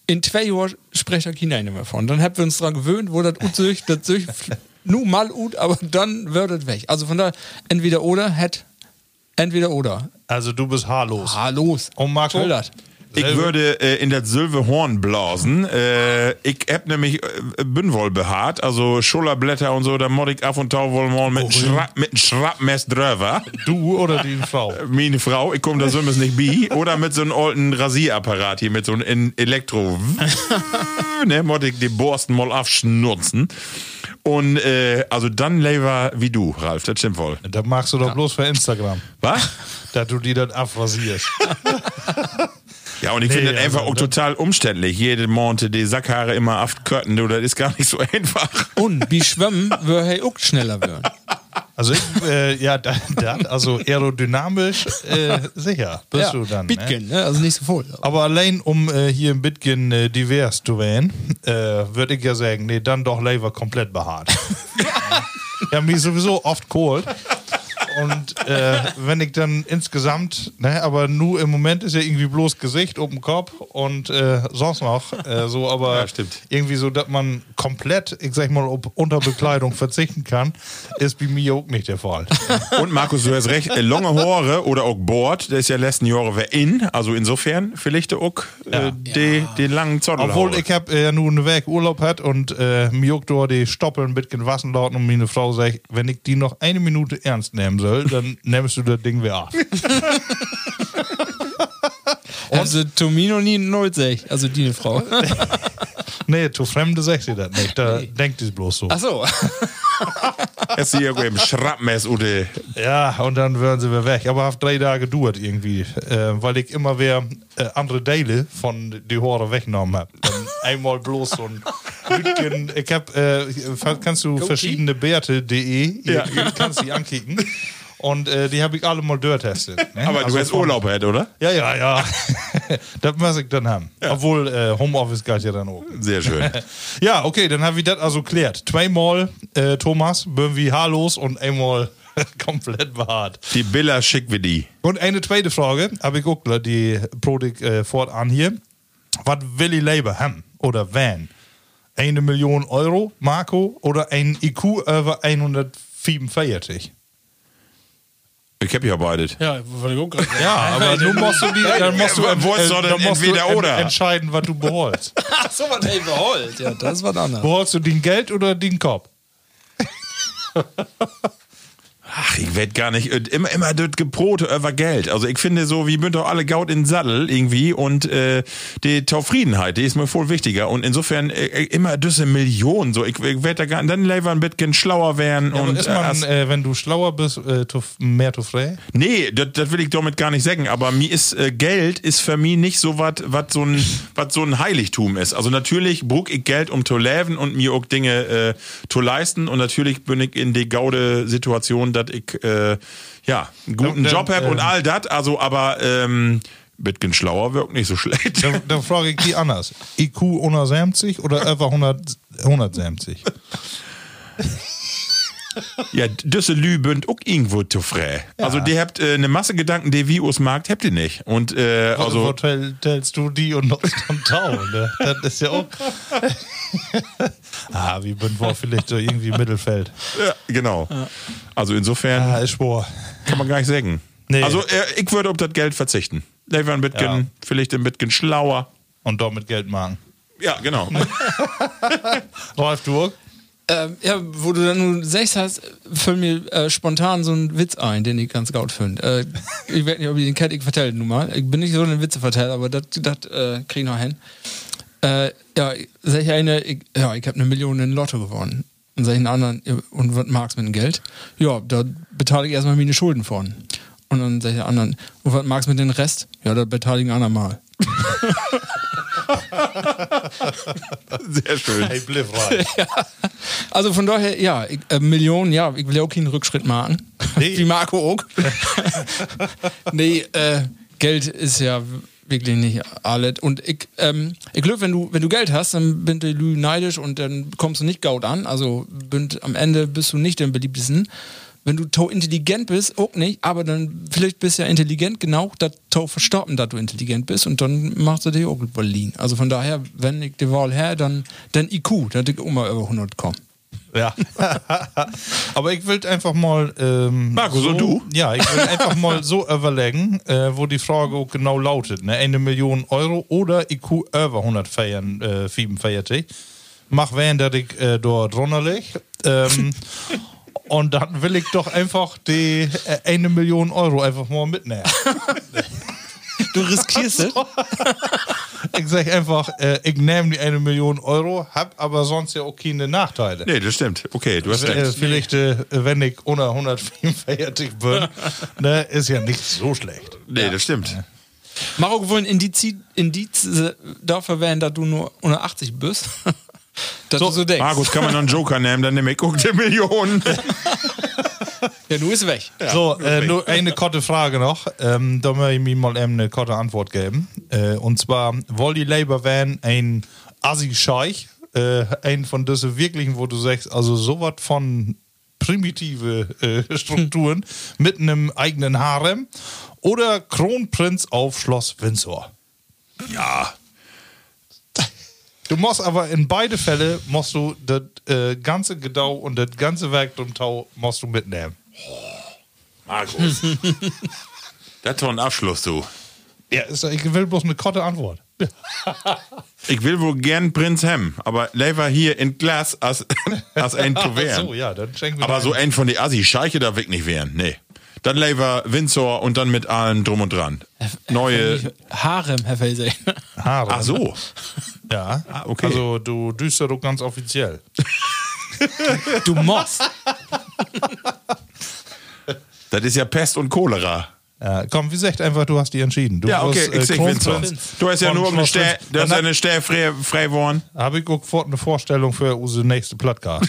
in zwei Jahren spricht keiner nicht mehr von. Dann haben wir uns daran gewöhnt, wo das ut sich, das sich [LAUGHS] nur mal ut, aber dann wird das weg. Also von daher, entweder oder, hätt, entweder oder. Also du bist haarlos. Ah, los. Und Marco? Das? Ich würde äh, in das Silberhorn blasen. Äh, ich hab nämlich äh, Bündwoll behaart, also Schulterblätter und so, da mod ich ab und tau wohl mal mit, einem Schrapp, mit Schrappmess drüber. Du oder die Frau? Meine Frau, ich komme da so nicht bi. [LAUGHS] Oder mit so einem alten Rasierapparat hier, mit so einem Elektro. [LAUGHS] ne, mod ich die Borsten mal aufschnurzen. Und äh, also dann lieber wie du, Ralf, das stimmt wohl. Das machst du doch bloß für Instagram. Was? Dass du die dann abrasierst. [LAUGHS] Ja, und ich Nee, finde das also, einfach auch ne? total umständlich. Jede Monte die Sackhaare immer aufkörten, du, das ist gar nicht so [LAUGHS] einfach. Und wie schwimmen, würde hey auch schneller werden. Also ich, äh, ja, da, da, also aerodynamisch äh, sicher bist du dann. Ne? Bitcoin, ne? Also nicht so voll. Aber allein um äh, hier in Bitcoin äh, divers zu werden, äh, würde ich ja sagen, nee, dann doch lieber komplett behaart. [LAUGHS] ja, mich sowieso oft geholt. Und äh, wenn ich dann insgesamt, ne, aber nur im Moment ist ja irgendwie bloß Gesicht, oben Kopf und äh, sonst noch äh, so, aber Ja, stimmt. irgendwie so, dass man komplett, ich sag mal, auf Unterbekleidung verzichten kann, ist bei mir auch nicht der Fall. Und Markus, du hast recht, äh, lange Haare oder auch Bord, das ist ja letzten Jahre wer in, also insofern vielleicht auch äh, die, die langen Zottel. Obwohl ich hab äh, nur eine Weg Urlaub hat und äh, mir die Stoppeln ein bisschen Wasser lauten und meine Frau sagt, wenn ich die noch eine Minute ernst nehmen soll, dann nimmst du das Ding wieder ab. [LAUGHS] Also Tomino nie nooit sech. Also die Frau. [LAUGHS] nee, zu Fremde sagt sie das nicht. Da denkt sie bloß so. Ach so. [LAUGHS] Es ist irgendwo im Schrappmess oder Ja, und dann würden sie wieder weg. Aber auf drei Tage dauert irgendwie. Äh, weil ich immer wieder äh, andere Teile von die Haare weggenommen habe. Dann einmal bloß so ein Lütgen. Ich hab, äh, kannst du verschiedene Bärte.de, ja. kannst die ankicken. Und äh, die habe ich alle mal durchtestet. Ne? Aber Also du hast von- Urlaub, hat, oder? Ja, ja, ja. [LAUGHS] das muss ich dann haben. Obwohl äh, Homeoffice geht ja dann auch. Sehr schön. [LAUGHS] Ja, okay, dann haben wir das also klärt. Zweimal äh, Thomas, irgendwie haarlos und einmal [LAUGHS] komplett behaart. Die Billa schick wie die. Und eine zweite Frage habe ich auch, gleich, die Produkt äh, fortan hier. Was will ich lieber haben oder wenn? Eine Million Euro, Marco, oder ein IQ über 145? Ich hab ja beides. Ja, wollte ich auch gerade Ja, aber nun musst du die, dann musst du, denn dann musst du oder? entscheiden, was du beholst. [LAUGHS] Ach so, was ey beholt. Ja, das war anders. Beholst du den Geld oder den Kopf? [LAUGHS] Ach, ich werd gar nicht, äh, immer, immer das Gebrote über Geld. Also ich finde so, wie bünd doch alle Gaut in den Sattel irgendwie und äh, die Taufriedenheit, die ist mir voll wichtiger. Und insofern äh, äh, immer diese Millionen, so ich, ich werd da gar dann lieber ein bisschen schlauer werden Ja, und ist man, äh, äh, wenn du schlauer bist, äh, mehr zu frei? Nee, das, will ich damit gar nicht sagen, aber mir ist äh, Geld ist für mich nicht so was was so ein was so ein Heiligtum ist. Also natürlich brauch ich Geld um zu leben und mir auch Dinge äh, zu leisten und natürlich bin ich in die gaude Situation, dass ich äh, ja einen guten Dann- Job habe und ähm, all das, also aber ähm, bisschen schlauer wirkt nicht so [LAUGHS] schlecht. Dann, dann frage ich die anders. IQ 170 oder einfach 100, 170? [LAUGHS] Ja, düsse Lü bünd auch irgendwo zu frei. Also, die habt äh, eine Masse Gedanken, die wie us Markt habt ihr nicht. Und, äh, Also, also, wo tell- tellst du die und noch am Tau, ne? Das ist ja auch. [LAUGHS] ah, wie bin wir vielleicht so irgendwie im Mittelfeld. ja, genau. Also, insofern Ah, ist schwor. kann man gar nicht sagen. Nee. Also, äh, ich würde auf das Geld verzichten. Ein bisschen, Ja. vielleicht ein bisschen schlauer. Und damit Geld machen. Ja, genau. [LAUGHS] Rolf, du Ähm, ja, wo du dann nun sechs hast, fällt mir äh, spontan so ein Witz ein, den ich ganz gut finde. Äh, ich weiß nicht, ob ich den kennt, ich vertelle nun mal. Ich bin nicht so ein Witzeverteller, aber das äh, krieg ich noch hin. Äh, ja, sag ich eine, ich, ja, ich habe eine Million in Lotto gewonnen. Und sag ich einen anderen, und was magst du mit dem Geld? Ja, da beteile ich erstmal meine Schulden von. Und dann sag ich den anderen, und was magst du mit dem Rest? Ja, da beteilige ich ein andermal. [LAUGHS] [LAUGHS] Sehr schön. Hey, bliff rein. [LAUGHS] Also von daher, ja, ich, äh, Millionen, ja, ich will ja auch keinen Rückschritt machen. Nee. [LAUGHS] Wie Marco auch. nee, äh, Geld ist ja wirklich nicht alles. Und ich, ähm, ich glaube, wenn du, wenn du Geld hast, dann bin du neidisch und dann kommst du nicht gaut an. Also bünd, am Ende bist du nicht der beliebtesten. Wenn du to intelligent bist, auch nicht, aber dann vielleicht bist du ja intelligent genau, dass to verstoppen, dass du intelligent bist und dann machst du dich auch liegen. Also von daher, wenn ich die Wahl her, dann, dann IQ, dann ich immer über 100 kommen. Ja. [LAUGHS] Aber ich will einfach mal. Ähm, Marco, so du? Ja, ich will einfach mal so überlegen, äh, wo die Frage auch genau lautet: ne? Eine Million Euro oder IQ über 100 feiern, äh, 47. Mach während der ich äh, dort drunter leg. Ähm, [LAUGHS] und dann will ich doch einfach die äh, eine Million Euro einfach mal mitnehmen. Du riskierst es? [LAUGHS] Ich sag einfach, äh, ich nehme die eine Million Euro, hab aber sonst ja auch keine Nachteile. Nee, das stimmt. Okay, du hast Äh, recht. vielleicht, äh, wenn ich unter 145 bin, [LAUGHS] ne, ist ja nicht so schlecht. Nee, das stimmt. Marok wollen Indiz, Indiz äh, dafür wären, dass du nur unter 80 bist. Dass So, du so denkst. Markus, kann man noch einen Joker nehmen, dann nehme ich auch die Millionen. [LAUGHS] Ja, du ist weg. so, äh, nur eine korte Frage noch. Ähm, da möchte ich mir mal eben eine korte Antwort geben. Äh, und zwar, wollt die Labour wären ein Assi-Scheich, äh, ein von diesen wirklichen, wo du sagst, also sowas von primitive äh, [LAUGHS] Strukturen mit einem eigenen Harem oder Kronprinz auf Schloss Windsor. Ja. Du musst aber in beide Fälle musst du das äh, ganze Gedau und das ganze Werk drum Tau musst du mitnehmen. Markus. [LAUGHS] das doch ein Abschluss, du. Ja, ist, ich will bloß eine korte Antwort. [LAUGHS] Ich will wohl gern Prinz Hem, aber lieber hier in Glas als, [LAUGHS] als ein zu wehren. so, ja, dann schenken wir aber so ein von die Assi-Scheiche da weg nicht wehren. Nee. Dann lieber Windsor und dann mit allem drum und dran. Neue. Harem, Herr Felser. [LAUGHS] Haare. Ach so. Ja, Ah, okay. Also du düster doch ganz offiziell. Du musst. Das ist ja Pest und Cholera. Ja, komm, wie gesagt, einfach, du hast die entschieden. Du Ja, okay, wirst, ich seh Windsor. Du hast ja nur um eine du hast ja eine Stär frei, frei geworden. Habe ich auch fort eine Vorstellung für unsere nächste Plattcard. [LAUGHS]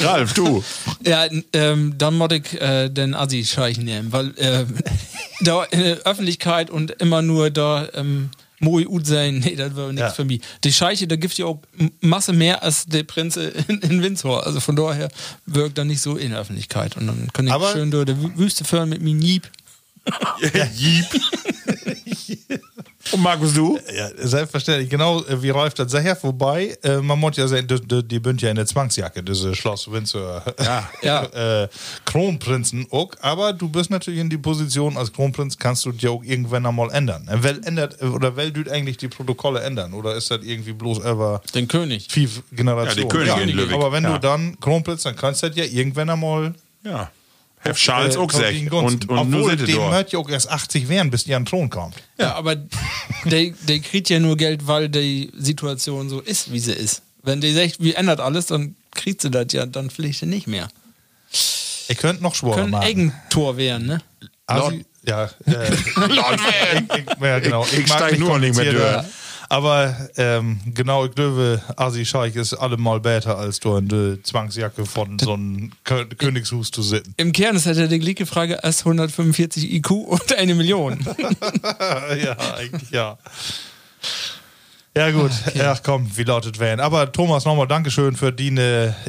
Ralf, du. Ja, ähm, dann muss ich äh, den Assi-Scheich nehmen, weil äh, [LAUGHS] da in der Öffentlichkeit und immer nur da ähm, Moi Ud sein, nee, das war nichts Ja. für mich. Die Scheiche, da gibt ja auch Masse mehr als der Prinz in, in Windsor. Also von daher wirkt er nicht so in der Öffentlichkeit. Und dann kann ich Aber- schön durch die Wü- Wüste fahren mit mir Nieb. Jeep. [LAUGHS] [LAUGHS] und Markus, du? ja, selbstverständlich. Genau äh, wie Rolf das sagt, wobei, äh, man muss ja sagen, die, die, die bünd ja in der Zwangsjacke, diese Schloss Windsor. Ja. [LAUGHS] Ja. äh, Kronprinzen auch, aber du bist natürlich in die Position, als Kronprinz kannst du dir auch irgendwann einmal ändern. Äh, Wer ändert, äh, oder wer tut eigentlich die Protokolle ändern? Oder ist das irgendwie bloß über Den König. fünf Generationen? Ja, die Königin Löwig. Aber wenn Ja. du dann Kronprinz, dann kannst du das ja irgendwann einmal Ja. Herr Charles äh, auch Gott sech. gegen Gunsten. Und, und nur Obwohl, dem hört ja auch erst 80 werden, bis die an den Thron kommt. Ja, aber der, der kriegt ja nur Geld, weil die Situation so ist, wie sie ist. Wenn die sagt, wie ändert alles, dann kriegt sie das ja dann vielleicht nicht mehr. Ihr könnt noch schworen Können machen. Eigentor werden, ne? Also, ja, äh, [LAUGHS] Lord Van. ich, ja, genau. Ich- ich mag steig nur nicht mehr durch. Aber ähm, genau, ich glaube, Asi Scheich ist allemal besser, als du in der Zwangsjacke von so einem Kö Königshus zu sitzen. Im Kern ist halt die gleiche Frage als 145 IQ und eine Million. [LAUGHS] ja, eigentlich ja. Ja gut, ach komm, wie lautet werden. Aber Thomas, nochmal Dankeschön für die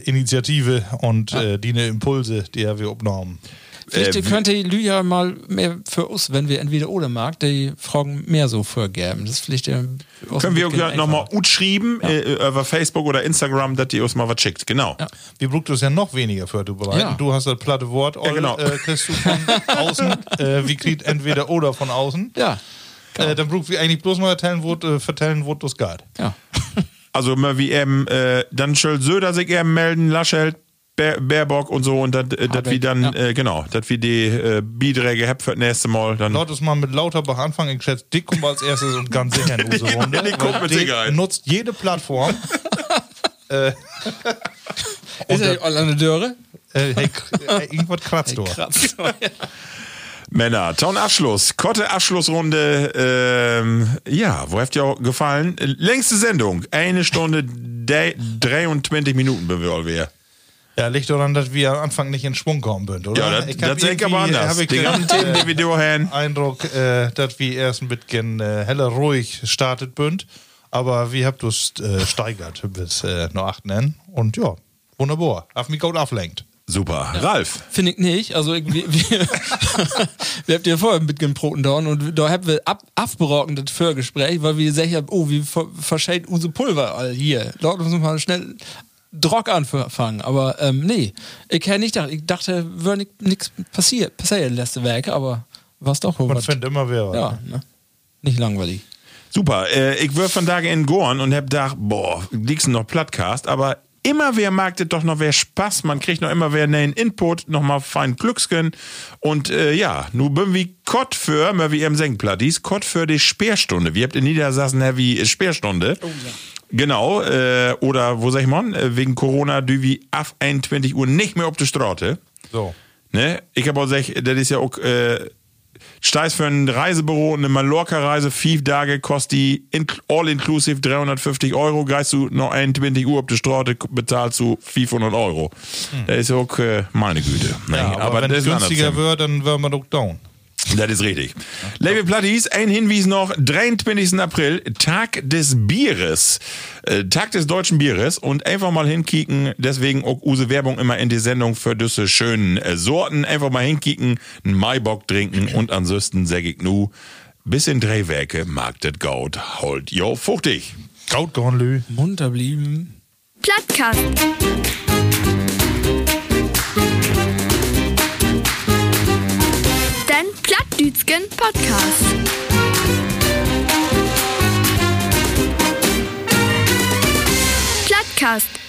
Initiative und äh, die Impulse, die wir aufgenommen Vielleicht Äh, könnte Lyja mal mehr für uns, wenn wir entweder oder mag, die Fragen mehr so vorgeben. Das ist vielleicht äh, Können wir nochmal einfacher. utschrieben äh, über Facebook oder Instagram, dass ihr uns mal was schickt. Genau. Wir brauchen es ja noch weniger für du bereiten. Ja. Du hast das platte Wort, Olle, genau. äh, kriegst du von [LAUGHS] außen. Äh, wie kriegt entweder oder von außen. Ja, Äh, dann brauchen wir eigentlich bloß mal erzählen, wo, äh, vertellen, wo das geht. ja. Also mal wie eben, äh, dann soll Söder sich eben melden, Laschet, Baer- Baerbock und so und dass äh, dat wir dann, ja. äh, genau, dass wir die äh, Beiträge haben für das nächste Mal. Dann Laut es mal mit Lauterbach anfangen. Ich schätze, Dick kommt als erstes und ganz sicher in [LAUGHS] unsere Runde. die kommt weil mit Dick Sicherheit. nutzt jede Plattform. [LAUGHS] Ist er all eine Döre? Äh, hey, äh, irgendwas kratzt dort. Kratz. Männer, Town Abschluss, Kotte Abschlussrunde, ähm, ja, wo habt ihr auch gefallen? Äh, Längste Sendung, eine Stunde, de- 23 Minuten bewirl wir. Ja, liegt daran, dass wir am Anfang nicht in Schwung kommen sind, oder? Ja, das, das sehe ich aber anders. hab ich den, ganzen Themen, [LAUGHS] äh, die wir durchhören. Eindruck, äh, dass wir erst ein bisschen äh, heller ruhig startet bünd, aber wir habt es äh, steigert bis äh, noch acht nennen und ja, wunderbar. Auf mich gut ablenkt. Super. Ralf, Finde ich nicht. Also, ich, wir, wir, [LAUGHS] [LAUGHS] wir habt ja vorher mitgebroten da und da haben wir ab, abgebrochen das Vorgespräch, weil wir gesagt haben, oh, wie ver, verschält unser Pulver all hier. Dort müssen wir mal schnell Drock anfangen. Aber ähm, nee, ich hätte nicht gedacht, ich dachte, würde nichts passiert, passiert letzte Werke, aber was doch wohl Man was. findet immer wer. Ja, ne? Nicht langweilig. super. Äh, ich war von Tage in Gorn und hab gedacht, boah, liegst noch Plattcast, aber immer wer mag das doch noch wer Spaß, man kriegt noch immer wer einen Input, noch mal fein Glücksken und äh, ja, nu bin wie Kott für, mal wie im Senkplattis, Kott für die Sperrstunde. Wir habt in Niedersachsen ja wie Sperrstunde. Genau, äh, oder wo sag ich mal, äh, wegen Corona, du wie ab 21 Uhr nicht mehr auf die Straße. So. Ne? Ich habe auch gesagt, das ist ja auch äh, Steiß für ein Reisebüro, eine Mallorca-Reise, vier Tage kostet die in, all-inclusive 350 Euro. Geist du noch 21 Uhr auf der Straße, bezahlst du 500 Euro. Das ist auch äh, meine Güte. Ja, aber, wenn das es günstiger wird, dann werden wir doch down. Das ist richtig. Liebe Platties, ein Hinweis noch, 23. April, Tag des Bieres. Äh, Tag des deutschen Bieres und einfach mal hinkicken, deswegen auch use Werbung immer in die Sendung für diese schönen äh, Sorten. Einfach mal hinkicken, einen Maibock trinken und ansonsten sag ich nu, bis in Drehwerke mag das Gaut, holt jo fuchtig. Gaut Gornlü. Munter blieben. Plattkast. Plattdütschen Podcast. Plattkast.